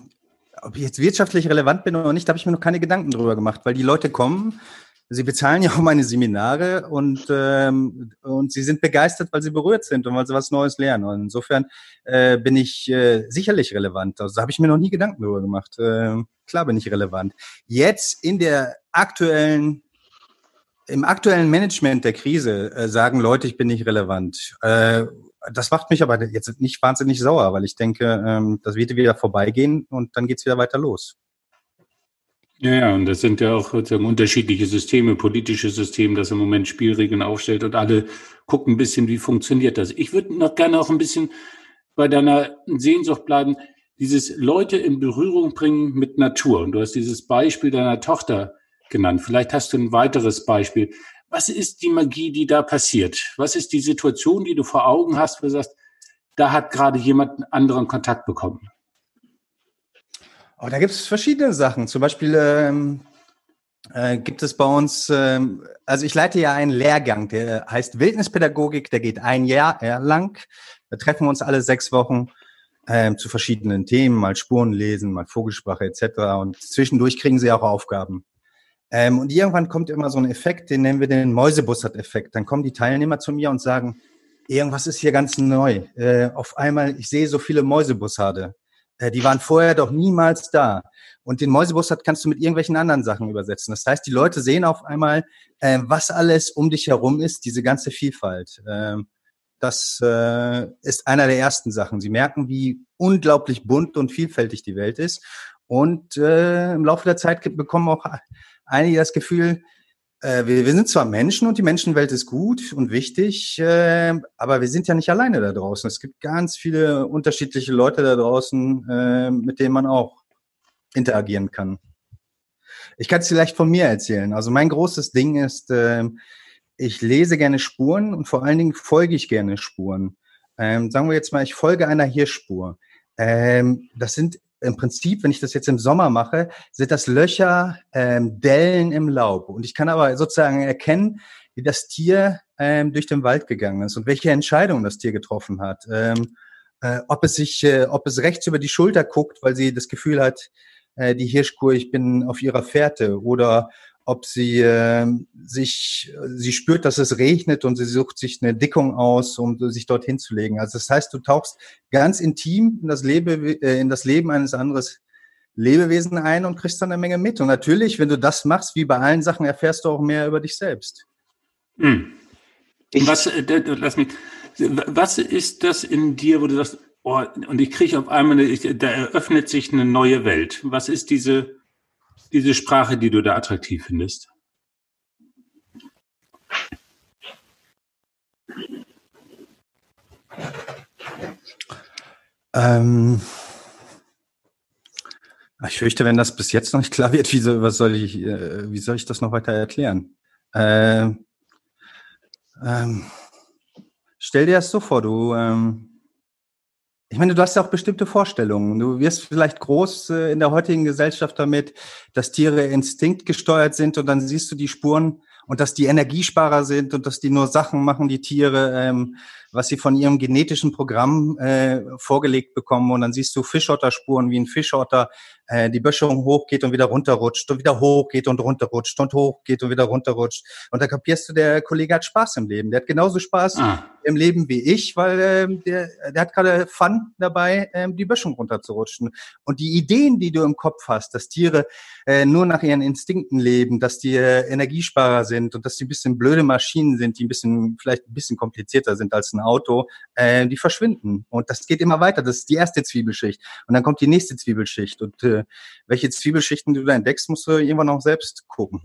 ob ich jetzt wirtschaftlich relevant bin oder nicht, da habe ich mir noch keine Gedanken drüber gemacht, weil die Leute kommen Sie bezahlen ja auch meine Seminare und, ähm, und sie sind begeistert, weil sie berührt sind und weil sie was Neues lernen. Und insofern äh, bin ich äh, sicherlich relevant. Also da habe ich mir noch nie Gedanken drüber gemacht. Äh, klar bin ich relevant. Jetzt in der aktuellen im aktuellen Management der Krise äh, sagen Leute, ich bin nicht relevant. Äh, das macht mich aber jetzt nicht wahnsinnig sauer, weil ich denke, ähm, das wird wieder vorbeigehen und dann geht's wieder weiter los. Ja, ja, und das sind ja auch sozusagen unterschiedliche Systeme, politische Systeme, das im Moment Spielregeln aufstellt und alle gucken ein bisschen, wie funktioniert das. Ich würde noch gerne auch ein bisschen bei deiner Sehnsucht bleiben, dieses Leute in Berührung bringen mit Natur. Und du hast dieses Beispiel deiner Tochter genannt. Vielleicht hast du ein weiteres Beispiel. Was ist die Magie, die da passiert? Was ist die Situation, die du vor Augen hast, wo du sagst, da hat gerade jemand einen anderen Kontakt bekommen? Oh, da gibt es verschiedene Sachen. Zum Beispiel ähm, äh, gibt es bei uns, ähm, also ich leite ja einen Lehrgang, der heißt Wildnispädagogik, der geht ein Jahr lang. Da treffen wir uns alle sechs Wochen ähm, zu verschiedenen Themen, mal Spuren lesen, mal Vogelsprache etc. Und zwischendurch kriegen sie auch Aufgaben. Ähm, und irgendwann kommt immer so ein Effekt, den nennen wir den Mäusebussard-Effekt. Dann kommen die Teilnehmer zu mir und sagen, irgendwas ist hier ganz neu. Äh, auf einmal, ich sehe so viele Mäusebussarde. Äh, die waren vorher doch niemals da. Und den Mäusebussard kannst du mit irgendwelchen anderen Sachen übersetzen. Das heißt, die Leute sehen auf einmal, äh, was alles um dich herum ist, diese ganze Vielfalt. Äh, das äh, ist einer der ersten Sachen. Sie merken, wie unglaublich bunt und vielfältig die Welt ist. Und äh, im Laufe der Zeit bekommen auch einige das Gefühl, äh, wir, wir sind zwar Menschen und die Menschenwelt ist gut und wichtig, äh, aber wir sind ja nicht alleine da draußen. Es gibt ganz viele unterschiedliche Leute da draußen, äh, mit denen man auch interagieren kann. Ich kann es vielleicht von mir erzählen. Also mein großes Ding ist, äh, ich lese gerne Spuren und vor allen Dingen folge ich gerne Spuren. Ähm, sagen wir jetzt mal, ich folge einer Hirschspur. Ähm, das sind im Prinzip, wenn ich das jetzt im Sommer mache, sind das Löcher, ähm, Dellen im Laub. Und ich kann aber sozusagen erkennen, wie das Tier ähm, durch den Wald gegangen ist und welche Entscheidung das Tier getroffen hat. Ähm, äh, ob es sich, äh, ob es rechts über die Schulter guckt, weil sie das Gefühl hat, äh, die Hirschkur, ich bin auf ihrer Fährte, oder ob sie äh, sich, sie spürt, dass es regnet und sie sucht sich eine Dickung aus, um sich dorthin zu legen. Also das heißt, du tauchst ganz intim in das, Lebe, äh, in das Leben eines anderes Lebewesen ein und kriegst dann eine Menge mit. Und natürlich, wenn du das machst, wie bei allen Sachen, erfährst du auch mehr über dich selbst. Hm. Was, äh, lass mich, was ist das in dir, wo du sagst, oh, und ich kriege auf einmal, eine, da eröffnet sich eine neue Welt. Was ist diese diese Sprache, die du da attraktiv findest? Ähm, ich fürchte, wenn das bis jetzt noch nicht klar wird, wie soll, was soll ich, äh, wie soll ich das noch weiter erklären? Äh, ähm, stell dir das so vor, du, ähm, Ich meine, du hast ja auch bestimmte Vorstellungen. Du wirst vielleicht groß äh, in der heutigen Gesellschaft damit, dass Tiere instinktgesteuert sind und dann siehst du die Spuren und dass die Energiesparer sind und dass die nur Sachen machen, die Tiere, ähm, was sie von ihrem genetischen Programm äh, vorgelegt bekommen. Und dann siehst du Fischotterspuren, wie ein Fischotter äh, die Böschung hochgeht und wieder runterrutscht und wieder hochgeht und runterrutscht und hochgeht und wieder runterrutscht. Und da kapierst du, der Kollege hat Spaß im Leben. Der hat genauso Spaß ah. im Leben wie ich, weil ähm, der, der hat gerade Fun dabei, ähm, die Böschung runterzurutschen. Und die Ideen, die du im Kopf hast, dass Tiere äh, nur nach ihren Instinkten leben, dass die äh, Energiesparer sind und dass die ein bisschen blöde Maschinen sind, die ein bisschen, vielleicht ein bisschen komplizierter sind als ein Auto, äh, die verschwinden. Und das geht immer weiter. Das ist die erste Zwiebelschicht. Und dann kommt die nächste Zwiebelschicht. Und äh, welche Zwiebelschichten du da entdeckst, musst du irgendwann auch selbst gucken.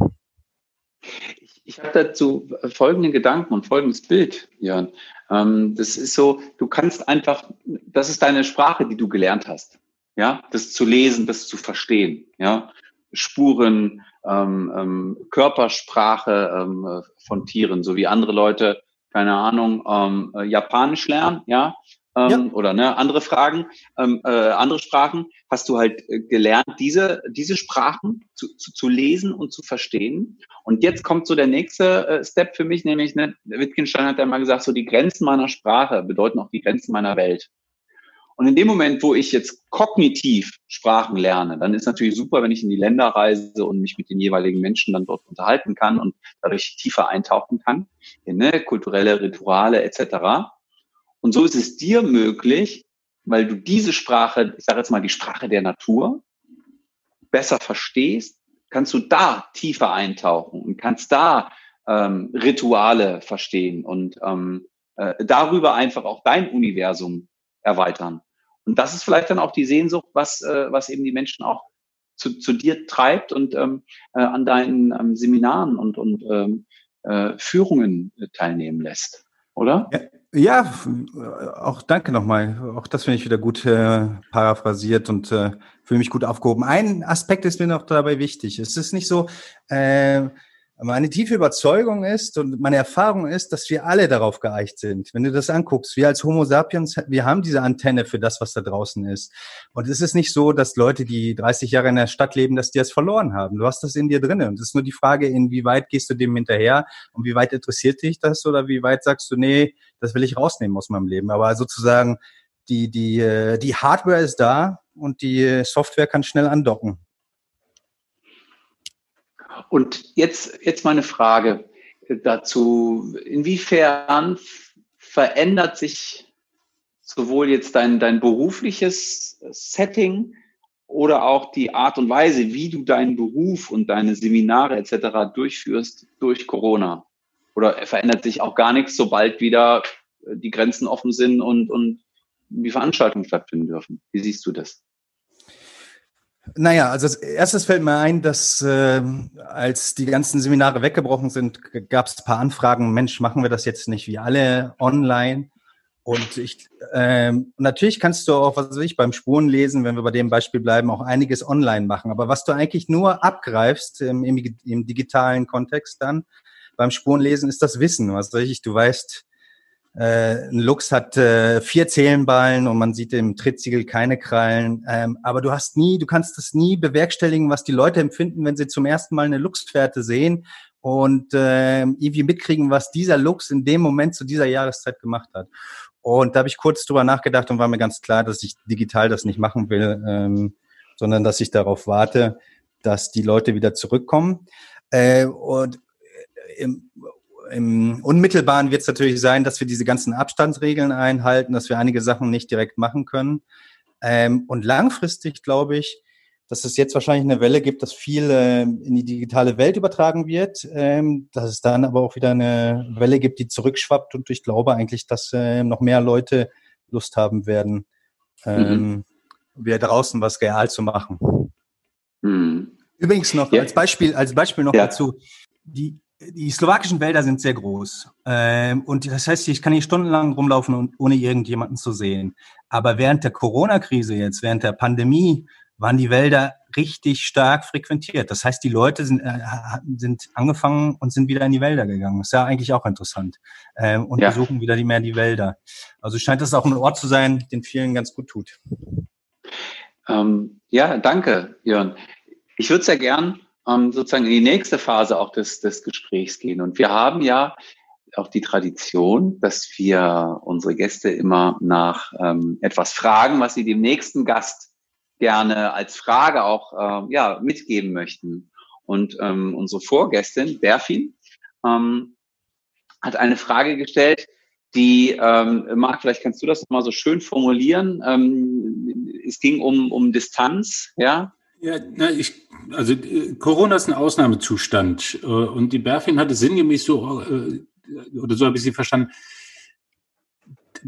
Ich, ich habe dazu folgenden Gedanken und folgendes Bild, Jörn. Ähm, das ist so, du kannst einfach, das ist deine Sprache, die du gelernt hast. Ja, das zu lesen, das zu verstehen. Ja, Spuren, ähm, ähm, Körpersprache ähm, von Tieren, so wie andere Leute, keine Ahnung, ähm, äh, Japanisch lernen, ja, ähm, ja. oder ne, andere Fragen, ähm, äh, andere Sprachen, hast du halt äh, gelernt, diese, diese Sprachen zu, zu, zu lesen und zu verstehen. Und jetzt kommt so der nächste äh, Step für mich, nämlich, ne, Wittgenstein hat ja mal gesagt, so die Grenzen meiner Sprache bedeuten auch die Grenzen meiner Welt. Und in dem Moment, wo ich jetzt kognitiv Sprachen lerne, dann ist natürlich super, wenn ich in die Länder reise und mich mit den jeweiligen Menschen dann dort unterhalten kann und dadurch tiefer eintauchen kann in ne, kulturelle Rituale etc. Und so ist es dir möglich, weil du diese Sprache, ich sage jetzt mal die Sprache der Natur, besser verstehst, kannst du da tiefer eintauchen und kannst da ähm, Rituale verstehen und ähm, äh, darüber einfach auch dein Universum erweitern. Und das ist vielleicht dann auch die Sehnsucht, was, äh, was eben die Menschen auch zu, zu dir treibt und ähm, äh, an deinen ähm, Seminaren und, und ähm, äh, Führungen teilnehmen lässt, oder? Ja. Ja, auch danke nochmal. Auch das finde ich wieder gut äh, paraphrasiert und äh, fühle mich gut aufgehoben. Ein Aspekt ist mir noch dabei wichtig. Es ist nicht so, äh, meine tiefe Überzeugung ist und meine Erfahrung ist, dass wir alle darauf geeicht sind. Wenn du das anguckst, wir als Homo sapiens, wir haben diese Antenne für das, was da draußen ist. Und es ist nicht so, dass Leute, die 30 Jahre in der Stadt leben, dass die das verloren haben. Du hast das in dir drinnen. Und es ist nur die Frage, inwieweit gehst du dem hinterher und wie weit interessiert dich das oder wie weit sagst du, nee, das will ich rausnehmen aus meinem Leben. Aber sozusagen, die, die, äh, die Hardware ist da und die Software kann schnell andocken. Und jetzt, jetzt meine Frage dazu. Inwiefern verändert sich sowohl jetzt dein, dein berufliches Setting oder auch die Art und Weise, wie du deinen Beruf und deine Seminare etc. durchführst durch Corona? Oder verändert sich auch gar nichts, sobald wieder die Grenzen offen sind und, und die Veranstaltungen stattfinden dürfen? Wie siehst du das? Naja, also als erstes fällt mir ein, dass äh, als die ganzen Seminare weggebrochen sind, gab es ein paar Anfragen, Mensch, machen wir das jetzt nicht wie alle online? Und ich äh, natürlich kannst du auch, was weiß ich, beim Spurenlesen, wenn wir bei dem Beispiel bleiben, auch einiges online machen. Aber was du eigentlich nur abgreifst im, im, im digitalen Kontext dann beim Spurenlesen, ist das Wissen. Was weiß ich, du weißt, äh, ein Luchs hat äh, vier Zählenballen und man sieht im Trittsiegel keine Krallen. Ähm, aber du hast nie, du kannst das nie bewerkstelligen, was die Leute empfinden, wenn sie zum ersten Mal eine Luchsfährte sehen und äh, irgendwie mitkriegen, was dieser Luchs in dem Moment zu dieser Jahreszeit gemacht hat. Und da habe ich kurz drüber nachgedacht und war mir ganz klar, dass ich digital das nicht machen will, ähm, sondern dass ich darauf warte, dass die Leute wieder zurückkommen. Äh, und im, im Unmittelbaren wird es natürlich sein, dass wir diese ganzen Abstandsregeln einhalten, dass wir einige Sachen nicht direkt machen können. Ähm, und langfristig glaube ich, dass es jetzt wahrscheinlich eine Welle gibt, dass viel äh, in die digitale Welt übertragen wird, ähm, dass es dann aber auch wieder eine Welle gibt, die zurückschwappt. Und ich glaube eigentlich, dass äh, noch mehr Leute Lust haben werden, ähm, mhm. wir draußen was real zu machen. Mhm. Übrigens noch ja. als Beispiel, als Beispiel noch ja. dazu, die, die slowakischen Wälder sind sehr groß. Ähm, und das heißt, ich kann hier stundenlang rumlaufen, ohne irgendjemanden zu sehen. Aber während der Corona-Krise jetzt, während der Pandemie, waren die Wälder richtig stark frequentiert. Das heißt, die Leute sind, äh, sind angefangen und sind wieder in die Wälder gegangen. Das ist ja eigentlich auch interessant. Ähm, und ja. besuchen wieder die mehr die Wälder. Also scheint das auch ein Ort zu sein, den vielen ganz gut tut. Ähm, ja, danke, Jörn. Ich würde sehr gern ähm, sozusagen in die nächste Phase auch des, des Gesprächs gehen. Und wir haben ja auch die Tradition, dass wir unsere Gäste immer nach ähm, etwas fragen, was sie dem nächsten Gast gerne als Frage auch äh, ja, mitgeben möchten. Und ähm, unsere Vorgästin, Berfin, ähm, hat eine Frage gestellt, die, ähm, Marc, vielleicht kannst du das mal so schön formulieren. Ähm, es ging um, um Distanz, ja. Ja, na, ich, also äh, Corona ist ein Ausnahmezustand äh, und die Berfin hatte sinngemäß so äh, oder so habe ich sie verstanden,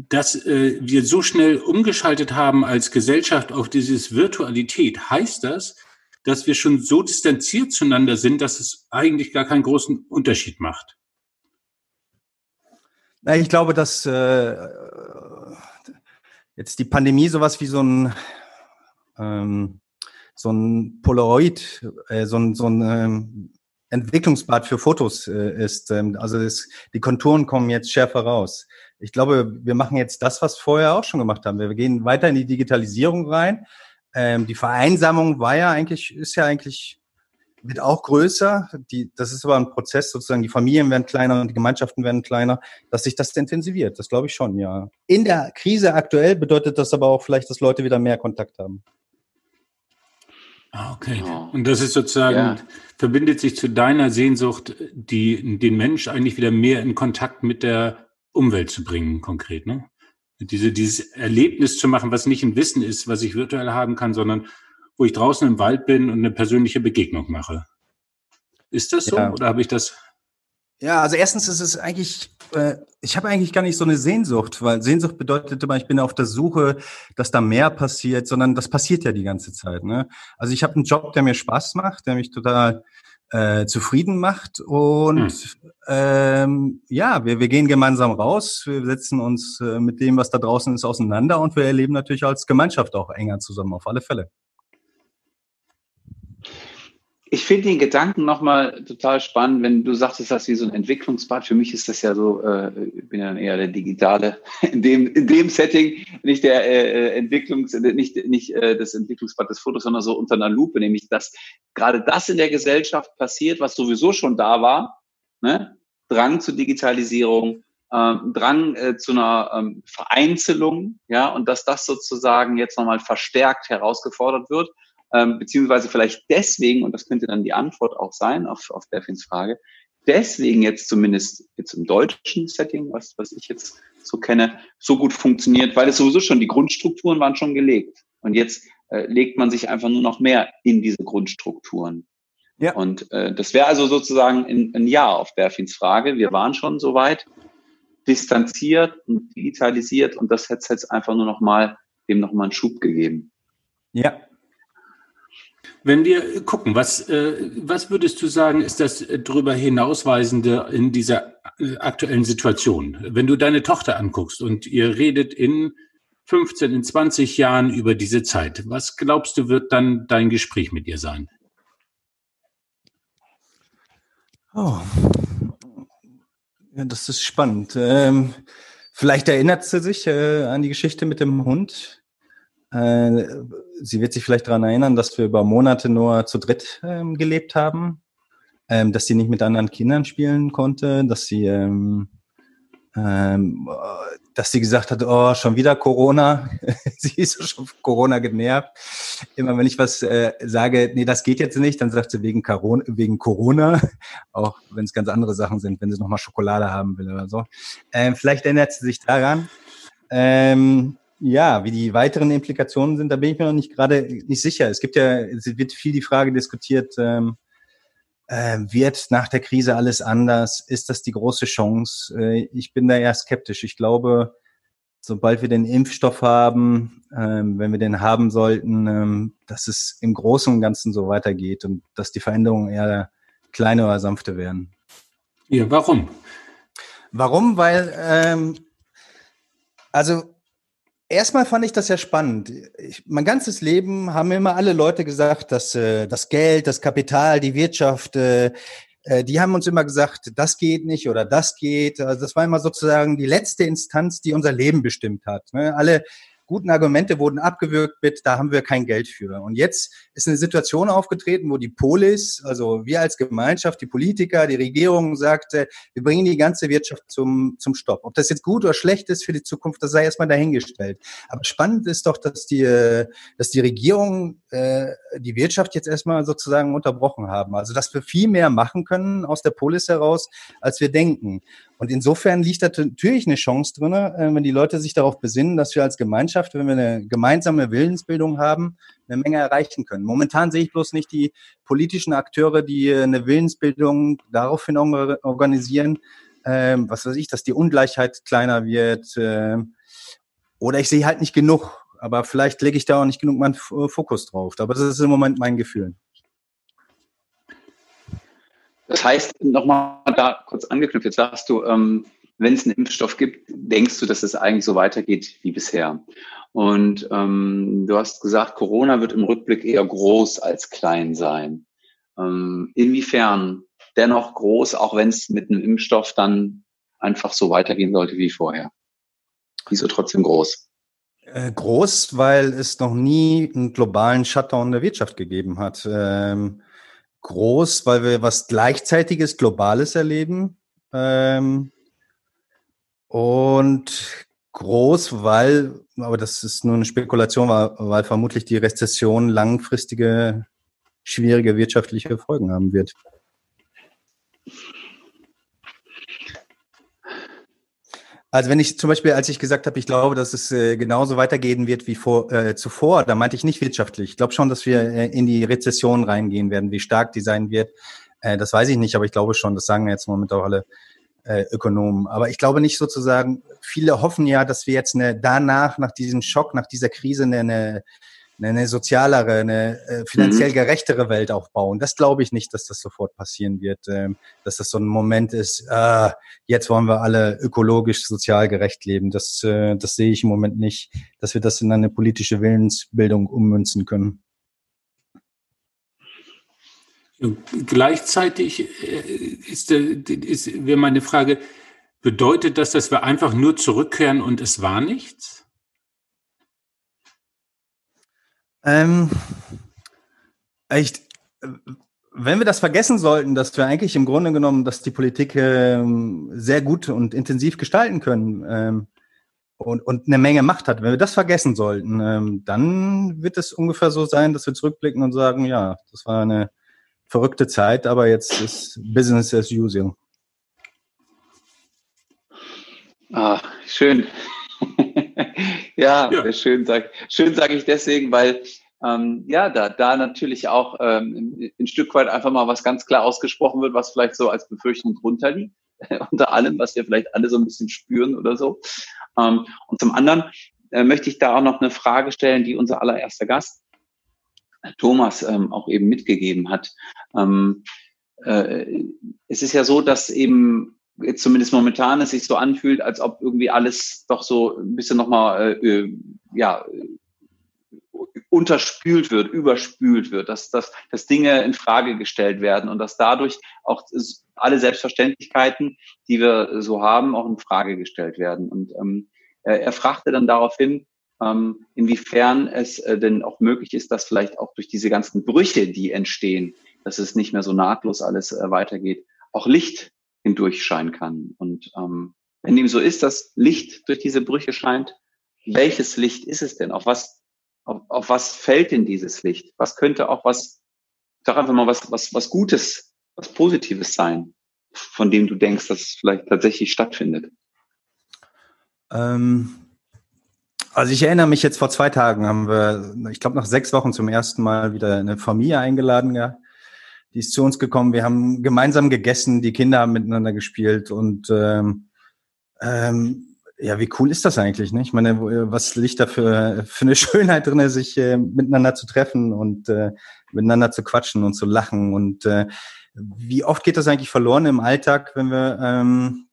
dass äh, wir so schnell umgeschaltet haben als Gesellschaft auf dieses Virtualität. Heißt das, dass wir schon so distanziert zueinander sind, dass es eigentlich gar keinen großen Unterschied macht? Na, ich glaube, dass äh, jetzt die Pandemie sowas wie so ein ähm, so ein Polaroid, äh, so ein, so ein ähm, Entwicklungsbad für Fotos äh, ist. Ähm, also das, die Konturen kommen jetzt schärfer raus. Ich glaube, wir machen jetzt das, was vorher auch schon gemacht haben. Wir gehen weiter in die Digitalisierung rein. Ähm, die Vereinsamung war ja eigentlich, ist ja eigentlich, wird auch größer. Die, das ist aber ein Prozess sozusagen. Die Familien werden kleiner und die Gemeinschaften werden kleiner, dass sich das intensiviert. Das glaube ich schon, ja. In der Krise aktuell bedeutet das aber auch vielleicht, dass Leute wieder mehr Kontakt haben. Ah, okay. Ja. Und das ist sozusagen, ja. verbindet sich zu deiner Sehnsucht, die, den Mensch eigentlich wieder mehr in Kontakt mit der Umwelt zu bringen, konkret, ne? Diese, dieses Erlebnis zu machen, was nicht ein Wissen ist, was ich virtuell haben kann, sondern wo ich draußen im Wald bin und eine persönliche Begegnung mache. Ist das so? Ja. Oder habe ich das ja, also erstens ist es eigentlich, äh, ich habe eigentlich gar nicht so eine Sehnsucht, weil Sehnsucht bedeutet immer, ich bin auf der Suche, dass da mehr passiert, sondern das passiert ja die ganze Zeit. Ne? Also ich habe einen Job, der mir Spaß macht, der mich total äh, zufrieden macht und hm. ähm, ja, wir, wir gehen gemeinsam raus, wir setzen uns äh, mit dem, was da draußen ist, auseinander und wir erleben natürlich als Gemeinschaft auch enger zusammen, auf alle Fälle. Ich finde den Gedanken nochmal total spannend, wenn du sagst, ist wie so ein Entwicklungsbad. Für mich ist das ja so, äh, ich bin ja eher der Digitale in dem, in dem Setting, nicht der äh, Entwicklungs, nicht, nicht äh, das Entwicklungsbad des Fotos, sondern so unter einer Lupe, nämlich dass gerade das in der Gesellschaft passiert, was sowieso schon da war, ne? Drang zur Digitalisierung, ähm, Drang äh, zu einer ähm, Vereinzelung, ja, und dass das sozusagen jetzt nochmal verstärkt herausgefordert wird ähm, beziehungsweise vielleicht deswegen, und das könnte dann die Antwort auch sein auf, auf Delphins Frage, deswegen jetzt zumindest jetzt im deutschen Setting, was, was ich jetzt so kenne, so gut funktioniert, weil es sowieso schon, die Grundstrukturen waren schon gelegt. Und jetzt äh, legt man sich einfach nur noch mehr in diese Grundstrukturen. Ja. Und äh, das wäre also sozusagen ein, ein Ja auf Berfins Frage. Wir waren schon so weit distanziert und digitalisiert und das hätte jetzt einfach nur noch mal dem noch mal einen Schub gegeben. Ja, wenn wir gucken, was, äh, was würdest du sagen, ist das darüber hinausweisende in dieser äh, aktuellen Situation? Wenn du deine Tochter anguckst und ihr redet in 15, in 20 Jahren über diese Zeit, was glaubst du, wird dann dein Gespräch mit ihr sein? Oh, ja, das ist spannend. Ähm, vielleicht erinnert sie sich äh, an die Geschichte mit dem Hund, äh, sie wird sich vielleicht daran erinnern, dass wir über Monate nur zu dritt ähm, gelebt haben, ähm, dass sie nicht mit anderen Kindern spielen konnte, dass sie, ähm, ähm, dass sie gesagt hat, oh, schon wieder Corona. sie ist schon Corona genervt. Immer wenn ich was äh, sage, nee, das geht jetzt nicht, dann sagt sie wegen Corona, wegen Corona, auch wenn es ganz andere Sachen sind, wenn sie nochmal Schokolade haben will oder so. Ähm, vielleicht erinnert sie sich daran. Ja, wie die weiteren Implikationen sind, da bin ich mir noch nicht gerade nicht sicher. Es gibt ja, es wird viel die Frage diskutiert, ähm, äh, wird nach der Krise alles anders? Ist das die große Chance? Äh, ich bin da eher skeptisch. Ich glaube, sobald wir den Impfstoff haben, ähm, wenn wir den haben sollten, ähm, dass es im Großen und Ganzen so weitergeht und dass die Veränderungen eher kleine oder sanfte werden. Ja, warum? Warum? Weil, ähm, also erstmal fand ich das ja spannend. Ich, mein ganzes Leben haben immer alle Leute gesagt, dass äh, das Geld, das Kapital, die Wirtschaft, äh, äh, die haben uns immer gesagt, das geht nicht oder das geht. Also das war immer sozusagen die letzte Instanz, die unser Leben bestimmt hat. Ne? Alle guten Argumente wurden abgewürgt mit, da haben wir kein Geld für. Und jetzt ist eine Situation aufgetreten, wo die Polis, also wir als Gemeinschaft, die Politiker, die Regierung sagte, wir bringen die ganze Wirtschaft zum, zum Stopp. Ob das jetzt gut oder schlecht ist für die Zukunft, das sei erstmal dahingestellt. Aber spannend ist doch, dass die, dass die Regierung äh, die Wirtschaft jetzt erstmal sozusagen unterbrochen haben. Also dass wir viel mehr machen können aus der Polis heraus, als wir denken. Und insofern liegt da natürlich eine Chance drin, äh, wenn die Leute sich darauf besinnen, dass wir als Gemeinschaft, wenn wir eine gemeinsame Willensbildung haben, eine Menge erreichen können. Momentan sehe ich bloß nicht die politischen Akteure, die äh, eine Willensbildung daraufhin organisieren, äh, was weiß ich, dass die Ungleichheit kleiner wird. Äh, oder ich sehe halt nicht genug. Aber vielleicht lege ich da auch nicht genug meinen Fokus drauf. Aber das ist im Moment mein Gefühl. Das heißt, nochmal da kurz angeknüpft, jetzt sagst du, ähm, wenn es einen Impfstoff gibt, denkst du, dass es eigentlich so weitergeht wie bisher. Und ähm, du hast gesagt, Corona wird im Rückblick eher groß als klein sein. Ähm, inwiefern dennoch groß, auch wenn es mit einem Impfstoff dann einfach so weitergehen sollte wie vorher? Wieso trotzdem groß? Äh, groß, weil es noch nie einen globalen Shutdown der Wirtschaft gegeben hat. Ähm, groß, weil wir was gleichzeitiges Globales erleben. Ähm, und groß, weil, aber das ist nur eine Spekulation, weil, vermutlich die Rezession langfristige, schwierige wirtschaftliche Folgen haben wird. Also wenn ich zum Beispiel, als ich gesagt habe, ich glaube, dass es äh, genauso weitergehen wird wie vor, äh, zuvor, da meinte ich nicht wirtschaftlich. Ich glaube schon, dass wir äh, in die Rezession reingehen werden. Wie stark die sein wird, äh, das weiß ich nicht, aber ich glaube schon, das sagen jetzt im Moment auch alle äh, Ökonomen. Aber ich glaube nicht sozusagen, viele hoffen ja, dass wir jetzt eine, danach, nach diesem Schock, nach dieser Krise eine, eine eine sozialere, eine äh, finanziell mhm. gerechtere Welt aufbauen. Das glaube ich nicht, dass das sofort passieren wird, ähm, dass das so ein Moment ist, äh, jetzt wollen wir alle ökologisch, sozial gerecht leben. Das, äh, das sehe ich im Moment nicht, dass wir das in eine politische Willensbildung ummünzen können. Gleichzeitig äh, ist, ist, wäre meine Frage, bedeutet das, dass wir einfach nur zurückkehren und es war nichts? Ähm, echt, wenn wir das vergessen sollten, dass wir eigentlich im Grunde genommen, dass die Politik ähm, sehr gut und intensiv gestalten können ähm, und, und eine Menge Macht hat, wenn wir das vergessen sollten, ähm, dann wird es ungefähr so sein, dass wir zurückblicken und sagen, ja, das war eine verrückte Zeit, aber jetzt ist Business as usual. Ah, schön. ja, ja, schön sage schön sag ich deswegen, weil ähm, ja, da, da natürlich auch ähm, ein Stück weit einfach mal was ganz klar ausgesprochen wird, was vielleicht so als Befürchtung drunter liegt, unter allem, was wir vielleicht alle so ein bisschen spüren oder so. Ähm, und zum anderen äh, möchte ich da auch noch eine Frage stellen, die unser allererster Gast, Thomas, ähm, auch eben mitgegeben hat. Ähm, äh, es ist ja so, dass eben jetzt zumindest momentan es sich so anfühlt, als ob irgendwie alles doch so ein bisschen nochmal, äh, äh, ja, unterspült wird, überspült wird, dass, dass, dass Dinge in Frage gestellt werden und dass dadurch auch alle Selbstverständlichkeiten, die wir so haben, auch in Frage gestellt werden. Und ähm, er, fragte dann darauf hin, ähm, inwiefern es äh, denn auch möglich ist, dass vielleicht auch durch diese ganzen Brüche, die entstehen, dass es nicht mehr so nahtlos alles äh, weitergeht, auch Licht hindurchscheinen kann. Und ähm, wenn dem so ist, dass Licht durch diese Brüche scheint, welches Licht ist es denn? Auf was, auf, auf was fällt denn dieses Licht? Was könnte auch was, sag einfach mal was, was, was Gutes, was Positives sein, von dem du denkst, dass es vielleicht tatsächlich stattfindet? Ähm, also ich erinnere mich jetzt vor zwei Tagen haben wir, ich glaube nach sechs Wochen zum ersten Mal wieder eine Familie eingeladen gehabt die ist zu uns gekommen. Wir haben gemeinsam gegessen, die Kinder haben miteinander gespielt und ähm, ähm, ja, wie cool ist das eigentlich? Ne? Ich meine, was liegt da für, für eine Schönheit drin, sich äh, miteinander zu treffen und äh, miteinander zu quatschen und zu lachen. Und äh, wie oft geht das eigentlich verloren im Alltag, wenn wir ähm,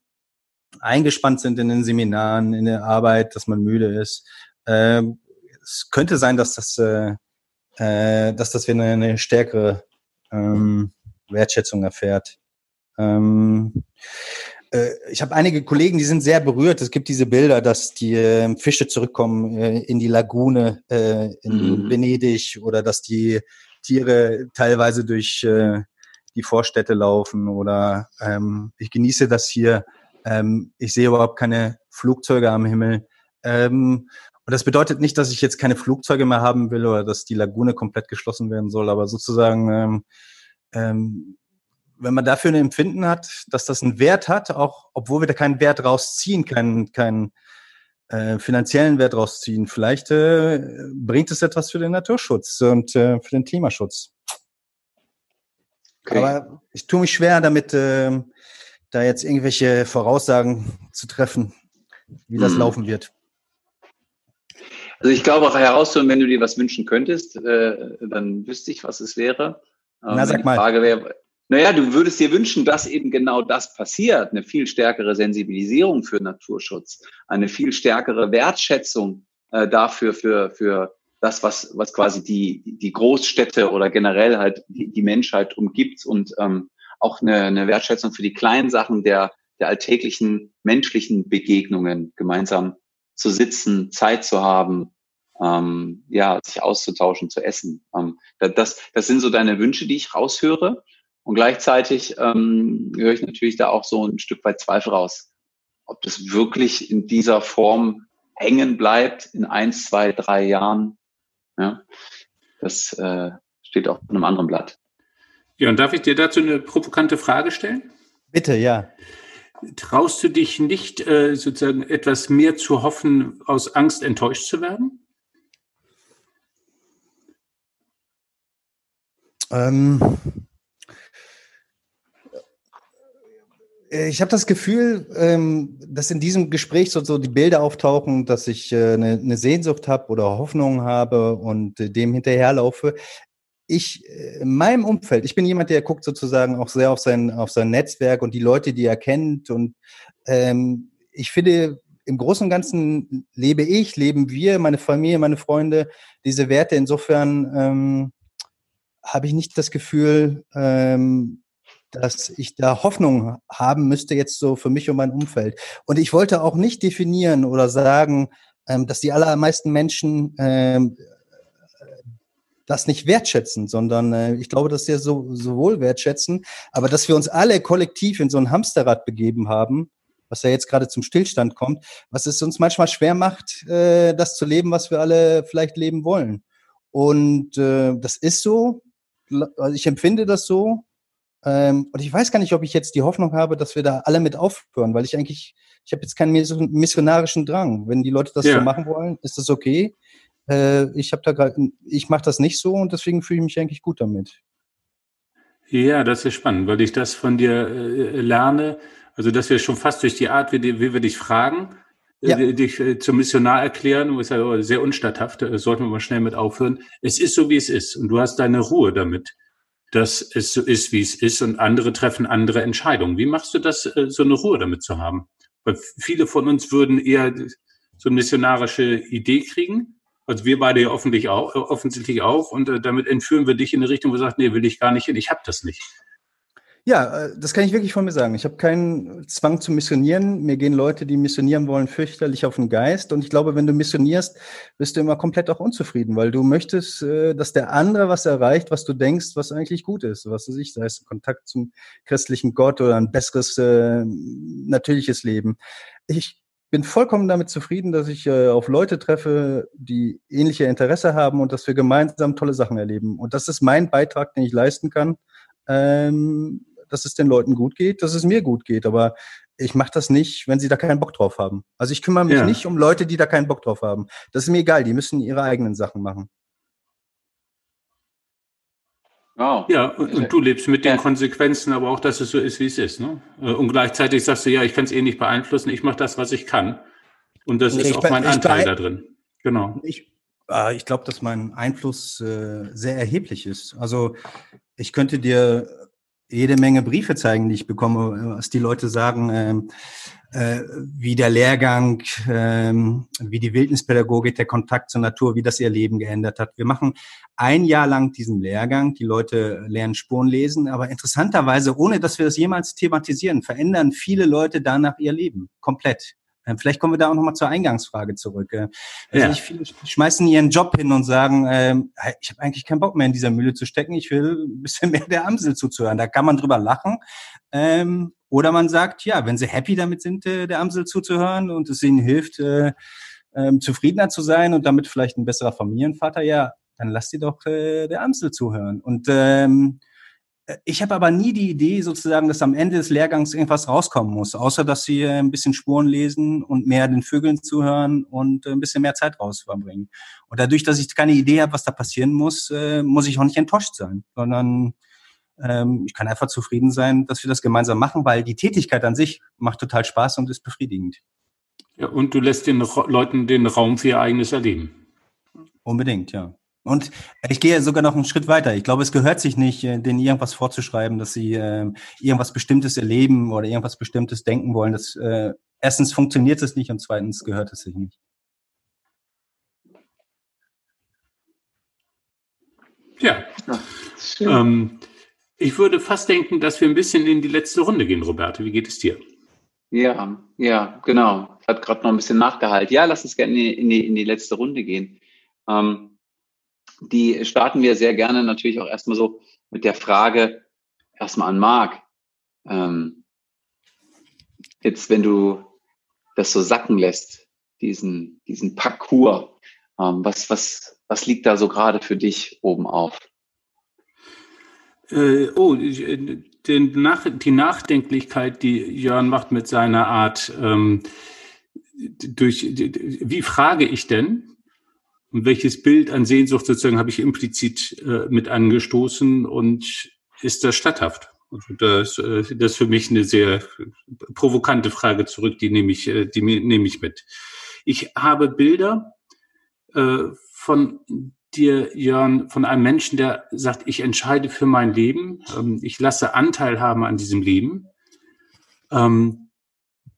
eingespannt sind in den Seminaren, in der Arbeit, dass man müde ist äh, es könnte sein, dass das, äh, äh, dass das wieder eine stärkere ähm, Wertschätzung erfährt. Ähm, äh, ich habe einige Kollegen, die sind sehr berührt. Es gibt diese Bilder, dass die äh, Fische zurückkommen äh, in die Lagune äh, in mhm. Venedig oder dass die Tiere teilweise durch äh, die Vorstädte laufen oder ähm, ich genieße das hier. Ähm, ich sehe überhaupt keine Flugzeuge am Himmel. Ähm, und das bedeutet nicht, dass ich jetzt keine Flugzeuge mehr haben will oder dass die Lagune komplett geschlossen werden soll, aber sozusagen ähm, ähm, wenn man dafür ein Empfinden hat, dass das einen Wert hat, auch obwohl wir da keinen Wert rausziehen, keinen, keinen äh, finanziellen Wert rausziehen, vielleicht äh, bringt es etwas für den Naturschutz und äh, für den Klimaschutz. Okay. Aber ich tue mich schwer damit, äh, da jetzt irgendwelche Voraussagen zu treffen, wie das hm. laufen wird. Also ich glaube auch herauszuholen, wenn du dir was wünschen könntest, äh, dann wüsste ich, was es wäre. Na, sag mal. Frage wäre, naja, du würdest dir wünschen, dass eben genau das passiert. Eine viel stärkere Sensibilisierung für Naturschutz, eine viel stärkere Wertschätzung äh, dafür, für, für das, was, was quasi die, die Großstädte oder generell halt die, die Menschheit umgibt und ähm, auch eine, eine Wertschätzung für die kleinen Sachen der, der alltäglichen menschlichen Begegnungen, gemeinsam zu sitzen, Zeit zu haben, ähm, ja, sich auszutauschen, zu essen. Ähm, das, das sind so deine Wünsche, die ich raushöre. Und gleichzeitig ähm, höre ich natürlich da auch so ein Stück weit Zweifel raus, ob das wirklich in dieser Form hängen bleibt in eins, zwei, drei Jahren. Ja, das äh, steht auf einem anderen Blatt. Ja, und darf ich dir dazu eine provokante Frage stellen? Bitte, ja. Traust du dich nicht, äh, sozusagen etwas mehr zu hoffen, aus Angst enttäuscht zu werden? Ähm, Äh, ich habe das Gefühl, ähm, dass in diesem Gespräch so, die Bilder auftauchen, dass ich äh, eine, eine Sehnsucht habe oder Hoffnung habe und äh, dem hinterherlaufe. Ich, in meinem Umfeld, ich bin jemand, der guckt sozusagen auch sehr auf sein, auf sein Netzwerk und die Leute, die er kennt. Und ähm, ich finde, im Großen und Ganzen lebe ich, leben wir, meine Familie, meine Freunde, diese Werte. Insofern ähm, habe ich nicht das Gefühl, ähm, dass ich da Hoffnung haben müsste jetzt so für mich und mein Umfeld. Und ich wollte auch nicht definieren oder sagen, ähm, dass die allermeisten Menschen ähm, das nicht wertschätzen, sondern äh, ich glaube, dass sie so, sowohl wertschätzen, aber dass wir uns alle kollektiv in so ein Hamsterrad begeben haben, was ja jetzt gerade zum Stillstand kommt, was es uns manchmal schwer macht, äh, das zu leben, was wir alle vielleicht leben wollen. Und äh, das ist so, also ich empfinde das so, ähm, und ich weiß gar nicht, ob ich jetzt die Hoffnung habe, dass wir da alle mit aufhören, weil ich eigentlich, ich habe jetzt keinen missionarischen Drang. Wenn die Leute das ja. so machen wollen, ist das okay. Äh, ich habe da gerade, ich mache das nicht so und deswegen fühle ich mich eigentlich gut damit. Ja, das ist spannend, weil ich das von dir äh, lerne. Also, dass wir schon fast durch die Art, wie, wie wir dich fragen, äh, ja. dich äh, zum Missionar erklären, ist ja sehr unstatthaft, da sollten wir mal schnell mit aufhören. Es ist so, wie es ist und du hast deine Ruhe damit dass es so ist, wie es ist und andere treffen andere Entscheidungen. Wie machst du das, äh, so eine Ruhe damit zu haben? Weil viele von uns würden eher so eine missionarische Idee kriegen. Also wir beide ja offensichtlich auch, offensichtlich auch. Und äh, damit entführen wir dich in eine Richtung, wo du sagst, nee, will ich gar nicht hin, ich habe das nicht. Ja, äh, das kann ich wirklich von mir sagen. Ich habe keinen Zwang zu missionieren. Mir gehen Leute, die missionieren wollen, fürchterlich auf den Geist. Und ich glaube, wenn du missionierst, bist du immer komplett auch unzufrieden, weil du möchtest, äh, dass der andere was erreicht, was du denkst, was eigentlich gut ist. Was du sich, sei es Kontakt zum christlichen Gott oder ein besseres, äh, natürliches Leben. Ich bin vollkommen damit zufrieden, dass ich äh, auf Leute treffe, die ähnliche Interesse haben und dass wir gemeinsam tolle Sachen erleben. Und das ist mein Beitrag, den ich leisten kann. Ähm, dass es den Leuten gut geht, dass es mir gut geht. Aber ich mache das nicht, wenn sie da keinen Bock drauf haben. Also ich kümmere mich ja. nicht um Leute, die da keinen Bock drauf haben. Das ist mir egal, die müssen ihre eigenen Sachen machen. Wow. Ja, und, und, du lebst mit den Konsequenzen, aber auch, dass es so ist, wie es ist. Ne? Äh, und gleichzeitig sagst du, ja, ich kann es eh nicht beeinflussen, ich mache das, was ich kann. Und das nee, ist auch mein Anteil da drin. Genau. Ich, äh, ich glaube, dass mein Einfluss äh, sehr erheblich ist. Also ich könnte dir jede Menge Briefe zeigen, die ich bekomme, was die Leute sagen, ähm, äh, wie der Lehrgang, ähm, wie die Wildnispädagogik, der Kontakt zur Natur, wie das ihr Leben geändert hat. Wir machen ein Jahr lang diesen Lehrgang. Die Leute lernen Spuren lesen, aber interessanterweise, ohne dass wir das jemals thematisieren, verändern viele Leute danach ihr Leben komplett. Ähm, vielleicht kommen wir da auch nochmal zur Eingangsfrage zurück. Äh, also ja. Viele schmeißen ihren Job hin und sagen, ähm, ich habe eigentlich keinen Bock mehr in dieser Mühle zu stecken, ich will ein bisschen mehr der Amsel zuzuhören. Da kann man drüber lachen. Ähm, oder man sagt, ja, wenn sie happy damit sind, äh, der Amsel zuzuhören und es ihnen hilft, äh, äh, zufriedener zu sein und damit vielleicht ein besserer Familienvater, ja, dann lasst sie doch äh, der Amsel zuhören. Und ähm, ich habe aber nie die Idee sozusagen, dass am Ende des Lehrgangs irgendwas rauskommen muss, außer dass sie äh, ein bisschen Spuren lesen und mehr den Vögeln zuhören und äh, ein bisschen mehr Zeit raus verbringen. Und dadurch, dass ich keine Idee habe, was da passieren muss, äh, muss ich auch nicht enttäuscht sein, sondern ähm, ich kann einfach zufrieden sein, dass wir das gemeinsam machen, weil die Tätigkeit an sich macht total Spaß und ist befriedigend. Ja, und du lässt den Leuten den Raum für ihr eigenes Erleben. Unbedingt, ja. Und ich gehe sogar noch einen Schritt weiter. Ich glaube, es gehört sich nicht, äh, denen irgendwas vorzuschreiben, dass sie äh, irgendwas Bestimmtes erleben oder irgendwas Bestimmtes denken wollen. Das, äh, erstens funktioniert es nicht und zweitens gehört es sich nicht. Ja. ja ähm, ich würde fast denken, dass wir ein bisschen in die letzte Runde gehen, Roberto. Wie geht es dir? Ja, ja, genau. Ich habe gerade noch ein bisschen nachgehalten. Ja, lass uns gerne in die, in die, in die letzte Runde gehen. Ähm, die starten wir sehr gerne natürlich auch erstmal so mit der Frage erstmal an Marc. Ähm, jetzt, wenn du das so sacken lässt, diesen, diesen Parcours, ähm, was, was, was liegt da so gerade für dich oben auf? Äh, oh, den, nach, die Nachdenklichkeit, die Jörn macht mit seiner Art, ähm, durch, wie frage ich denn? Und welches Bild an Sehnsucht sozusagen habe ich implizit äh, mit angestoßen und ist das statthaft? Also das, äh, das ist für mich eine sehr provokante Frage zurück, die nehme ich, äh, die nehme ich mit. Ich habe Bilder äh, von dir, Jörn, von einem Menschen, der sagt, ich entscheide für mein Leben, ähm, ich lasse Anteil haben an diesem Leben. Ähm,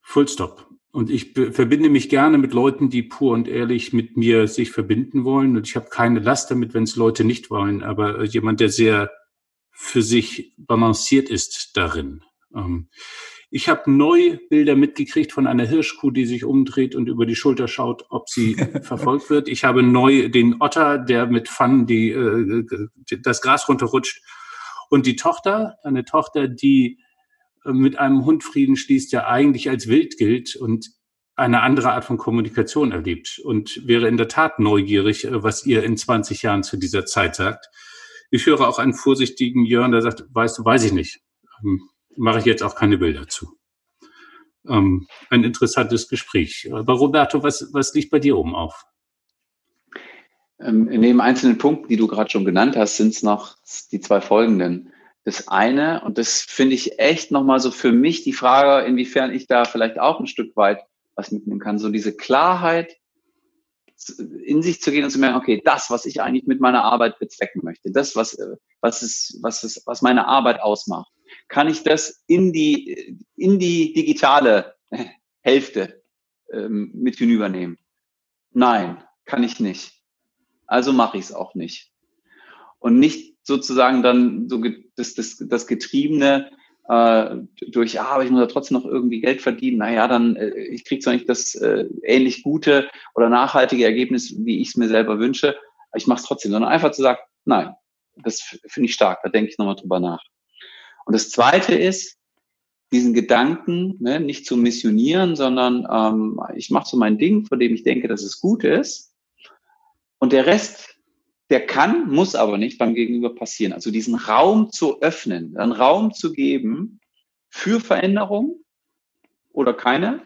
Full Stop. Und ich verbinde mich gerne mit Leuten, die pur und ehrlich mit mir sich verbinden wollen. Und ich habe keine Last damit, wenn es Leute nicht wollen. Aber äh, jemand, der sehr für sich balanciert ist darin. Ähm, ich habe neu Bilder mitgekriegt von einer Hirschkuh, die sich umdreht und über die Schulter schaut, ob sie verfolgt wird. Ich habe neu den Otter, der mit Pfannen die, äh, das Gras runterrutscht. Und die Tochter, eine Tochter, die mit einem Hund Frieden schließt, der eigentlich als wild gilt und eine andere Art von Kommunikation erlebt und wäre in der Tat neugierig, äh, was ihr in 20 Jahren zu dieser Zeit sagt. Ich höre auch einen vorsichtigen Jörn, der sagt, weißt du, weiß ich nicht. Ähm, mache ich jetzt auch keine Bilder zu. Ähm, ein interessantes Gespräch. Aber Roberto, was, was liegt bei dir oben auf? Ähm, in den einzelnen Punkten, die du gerade schon genannt hast, sind es noch die zwei folgenden das eine. Und das finde ich echt nochmal so für mich die Frage, inwiefern ich da vielleicht auch ein Stück weit was mitnehmen kann. So diese Klarheit, in sich zu gehen und zu merken, okay, das, was ich eigentlich mit meiner Arbeit bezwecken möchte, das, was, was ist, was ist, was meine Arbeit ausmacht, kann ich das in die, in die digitale Hälfte ähm, mit hinübernehmen? Nein, kann ich nicht. Also mache ich es auch nicht. Und nicht sozusagen dann so das, das, das Getriebene äh, durch, ja, aber ich muss ja trotzdem noch irgendwie Geld verdienen, naja, dann, äh, ich kriege zwar nicht das äh, ähnlich gute oder nachhaltige Ergebnis, wie ich es mir selber wünsche, ich mache es trotzdem, sondern einfach zu sagen, nein, das finde ich stark, da denke ich nochmal drüber nach. Und das Zweite ist, diesen Gedanken ne, nicht zu missionieren, sondern ähm, ich mache so mein Ding, von dem ich denke, dass es gut ist. Und der Rest der kann, muss aber nicht beim Gegenüber passieren. Also diesen Raum zu öffnen, einen Raum zu geben für Veränderung oder keine.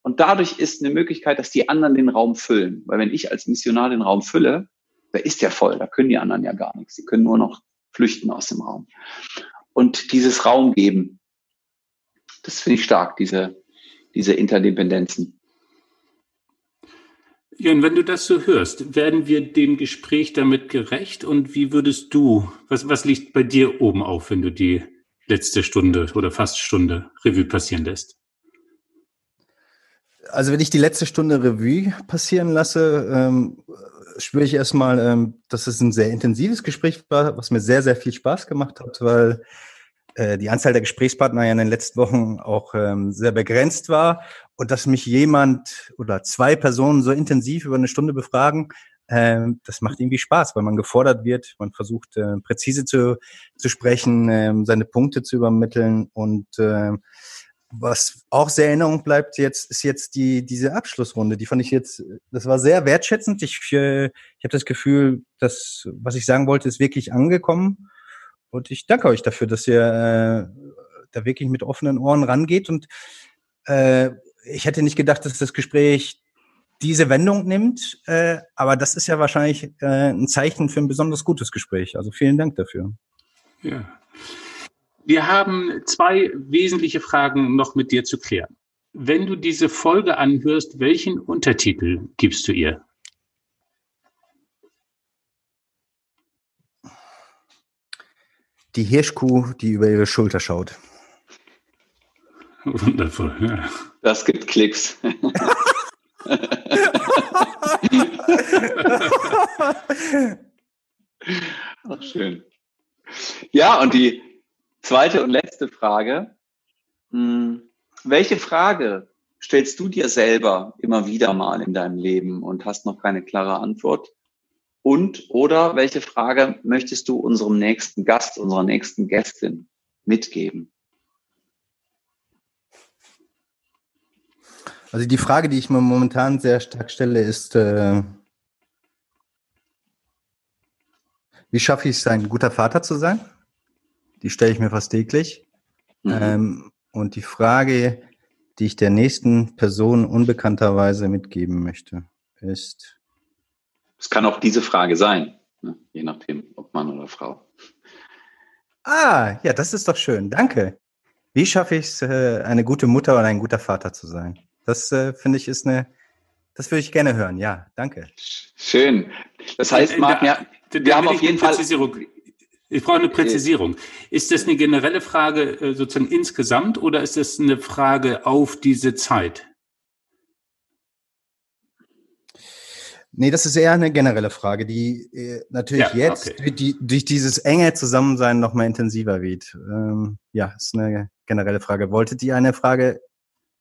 Und dadurch ist eine Möglichkeit, dass die anderen den Raum füllen. Weil wenn ich als Missionar den Raum fülle, da ist der voll, da können die anderen ja gar nichts. Sie können nur noch flüchten aus dem Raum. Und dieses Raum geben, das finde ich stark, diese, diese Interdependenzen. Jörn, wenn du das so hörst, werden wir dem Gespräch damit gerecht und wie würdest du, was, was liegt bei dir oben auf, wenn du die letzte Stunde oder fast Stunde Revue passieren lässt? Also wenn ich die letzte Stunde Revue passieren lasse, ähm, spüre ich erstmal, ähm, dass es ein sehr intensives Gespräch war, was mir sehr, sehr viel Spaß gemacht hat, weil äh, die Anzahl der Gesprächspartner ja in den letzten Wochen auch ähm, sehr begrenzt war und dass mich jemand oder zwei Personen so intensiv über eine Stunde befragen, ähm, das macht irgendwie Spaß, weil man gefordert wird, man versucht äh, präzise zu, zu sprechen, ähm, seine Punkte zu übermitteln und äh, was auch sehr Erinnerung bleibt jetzt, ist jetzt die, diese Abschlussrunde. Die fand ich jetzt, das war sehr wertschätzend. Ich, äh, ich habe das Gefühl, dass, was ich sagen wollte, ist wirklich angekommen. Und ich danke euch dafür, dass ihr äh, da wirklich mit offenen Ohren rangeht. Und äh, ich hätte nicht gedacht, dass das Gespräch diese Wendung nimmt. Äh, aber das ist ja wahrscheinlich äh, ein Zeichen für ein besonders gutes Gespräch. Also vielen Dank dafür. Ja. Wir haben zwei wesentliche Fragen noch mit dir zu klären. Wenn du diese Folge anhörst, welchen Untertitel gibst du ihr? Die Hirschkuh, die über ihre Schulter schaut. Wundervoll, ja. Das gibt Klicks. Ach, schön. Ja, und die zweite und letzte Frage. Hm, welche Frage stellst du dir selber immer wieder mal in deinem Leben und hast noch keine klare Antwort? Und oder welche Frage möchtest du unserem nächsten Gast, unserer nächsten Gästin mitgeben? Also die Frage, die ich mir momentan sehr stark stelle, ist, äh, wie schaffe ich es, ein guter Vater zu sein? Die stelle ich mir fast täglich. Mhm. Ähm, und die Frage, die ich der nächsten Person unbekannterweise mitgeben möchte, ist, es kann auch diese Frage sein, ne? je nachdem, ob Mann oder Frau. Ah, ja, das ist doch schön. Danke. Wie schaffe ich es, äh, eine gute Mutter oder ein guter Vater zu sein? Das äh, finde ich ist eine, das würde ich gerne hören. Ja, danke. Schön. Das heißt, Marc, ja, wir haben auf jeden Fall. Ich brauche eine Präzisierung. Ist das eine generelle Frage äh, sozusagen insgesamt oder ist das eine Frage auf diese Zeit? Nee, das ist eher eine generelle Frage, die äh, natürlich ja, jetzt okay. durch, die, durch, dieses enge Zusammensein noch mal intensiver wird. Ähm, ja, ist eine generelle Frage. Wolltet ihr eine Frage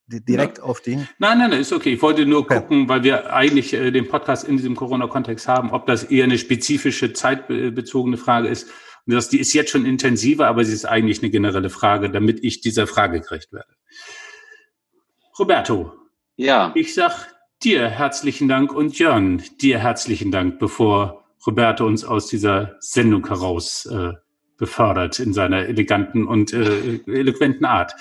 direkt ja. auf die? Nein, nein, nein, ist okay. Ich wollte nur okay. gucken, weil wir eigentlich äh, den Podcast in diesem Corona-Kontext haben, ob das eher eine spezifische, zeitbezogene Frage ist. Und das, die ist jetzt schon intensiver, aber sie ist eigentlich eine generelle Frage, damit ich dieser Frage gerecht werde. Roberto. Ja. Ich sag Dir herzlichen Dank und Jörn, dir herzlichen Dank, bevor Roberto uns aus dieser Sendung heraus äh, befördert in seiner eleganten und äh, eloquenten Art.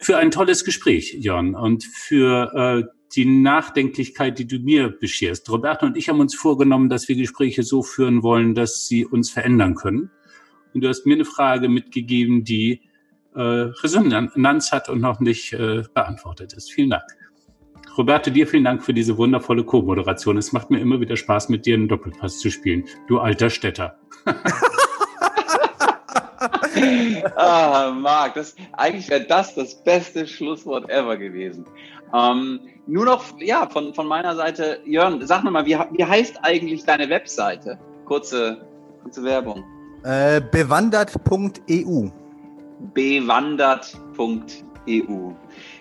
Für ein tolles Gespräch, Jörn, und für äh, die Nachdenklichkeit, die du mir bescherst. Roberto und ich haben uns vorgenommen, dass wir Gespräche so führen wollen, dass sie uns verändern können. Und du hast mir eine Frage mitgegeben, die äh, Resonanz hat und noch nicht äh, beantwortet ist. Vielen Dank. Roberto, dir vielen Dank für diese wundervolle Co-Moderation. Es macht mir immer wieder Spaß, mit dir einen Doppelpass zu spielen. Du alter Städter. ah, Marc, das, eigentlich wäre das das beste Schlusswort ever gewesen. Ähm, nur noch, ja, von, von meiner Seite, Jörn, sag nochmal, wie, wie heißt eigentlich deine Webseite? Kurze, kurze Werbung. Äh, bewandert.eu. Bewandert.eu.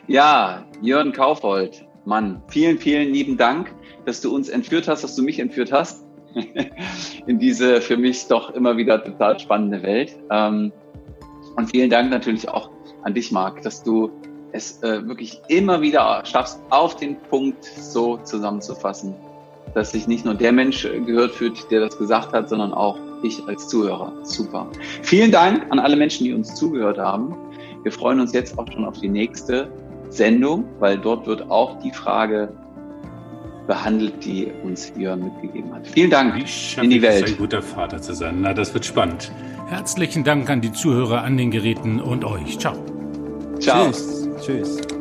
Ja, Jörn Kaufhold, Mann, vielen, vielen lieben Dank, dass du uns entführt hast, dass du mich entführt hast in diese für mich doch immer wieder total spannende Welt. Ähm, und vielen Dank natürlich auch an dich, Marc, dass du es äh, wirklich immer wieder schaffst, auf den Punkt so zusammenzufassen, dass sich nicht nur der Mensch gehört fühlt, der das gesagt hat, sondern auch ich als Zuhörer. Super. Vielen Dank an alle Menschen, die uns zugehört haben. Wir freuen uns jetzt auch schon auf die nächste Sendung, weil dort wird auch die Frage behandelt, die uns Jörn mitgegeben hat. Vielen Dank in die Welt. ein guter Vater zu sein. Na, das wird spannend. Herzlichen Dank an die Zuhörer an den Geräten und euch. Ciao. Ciao. Tschüss. Tschüss.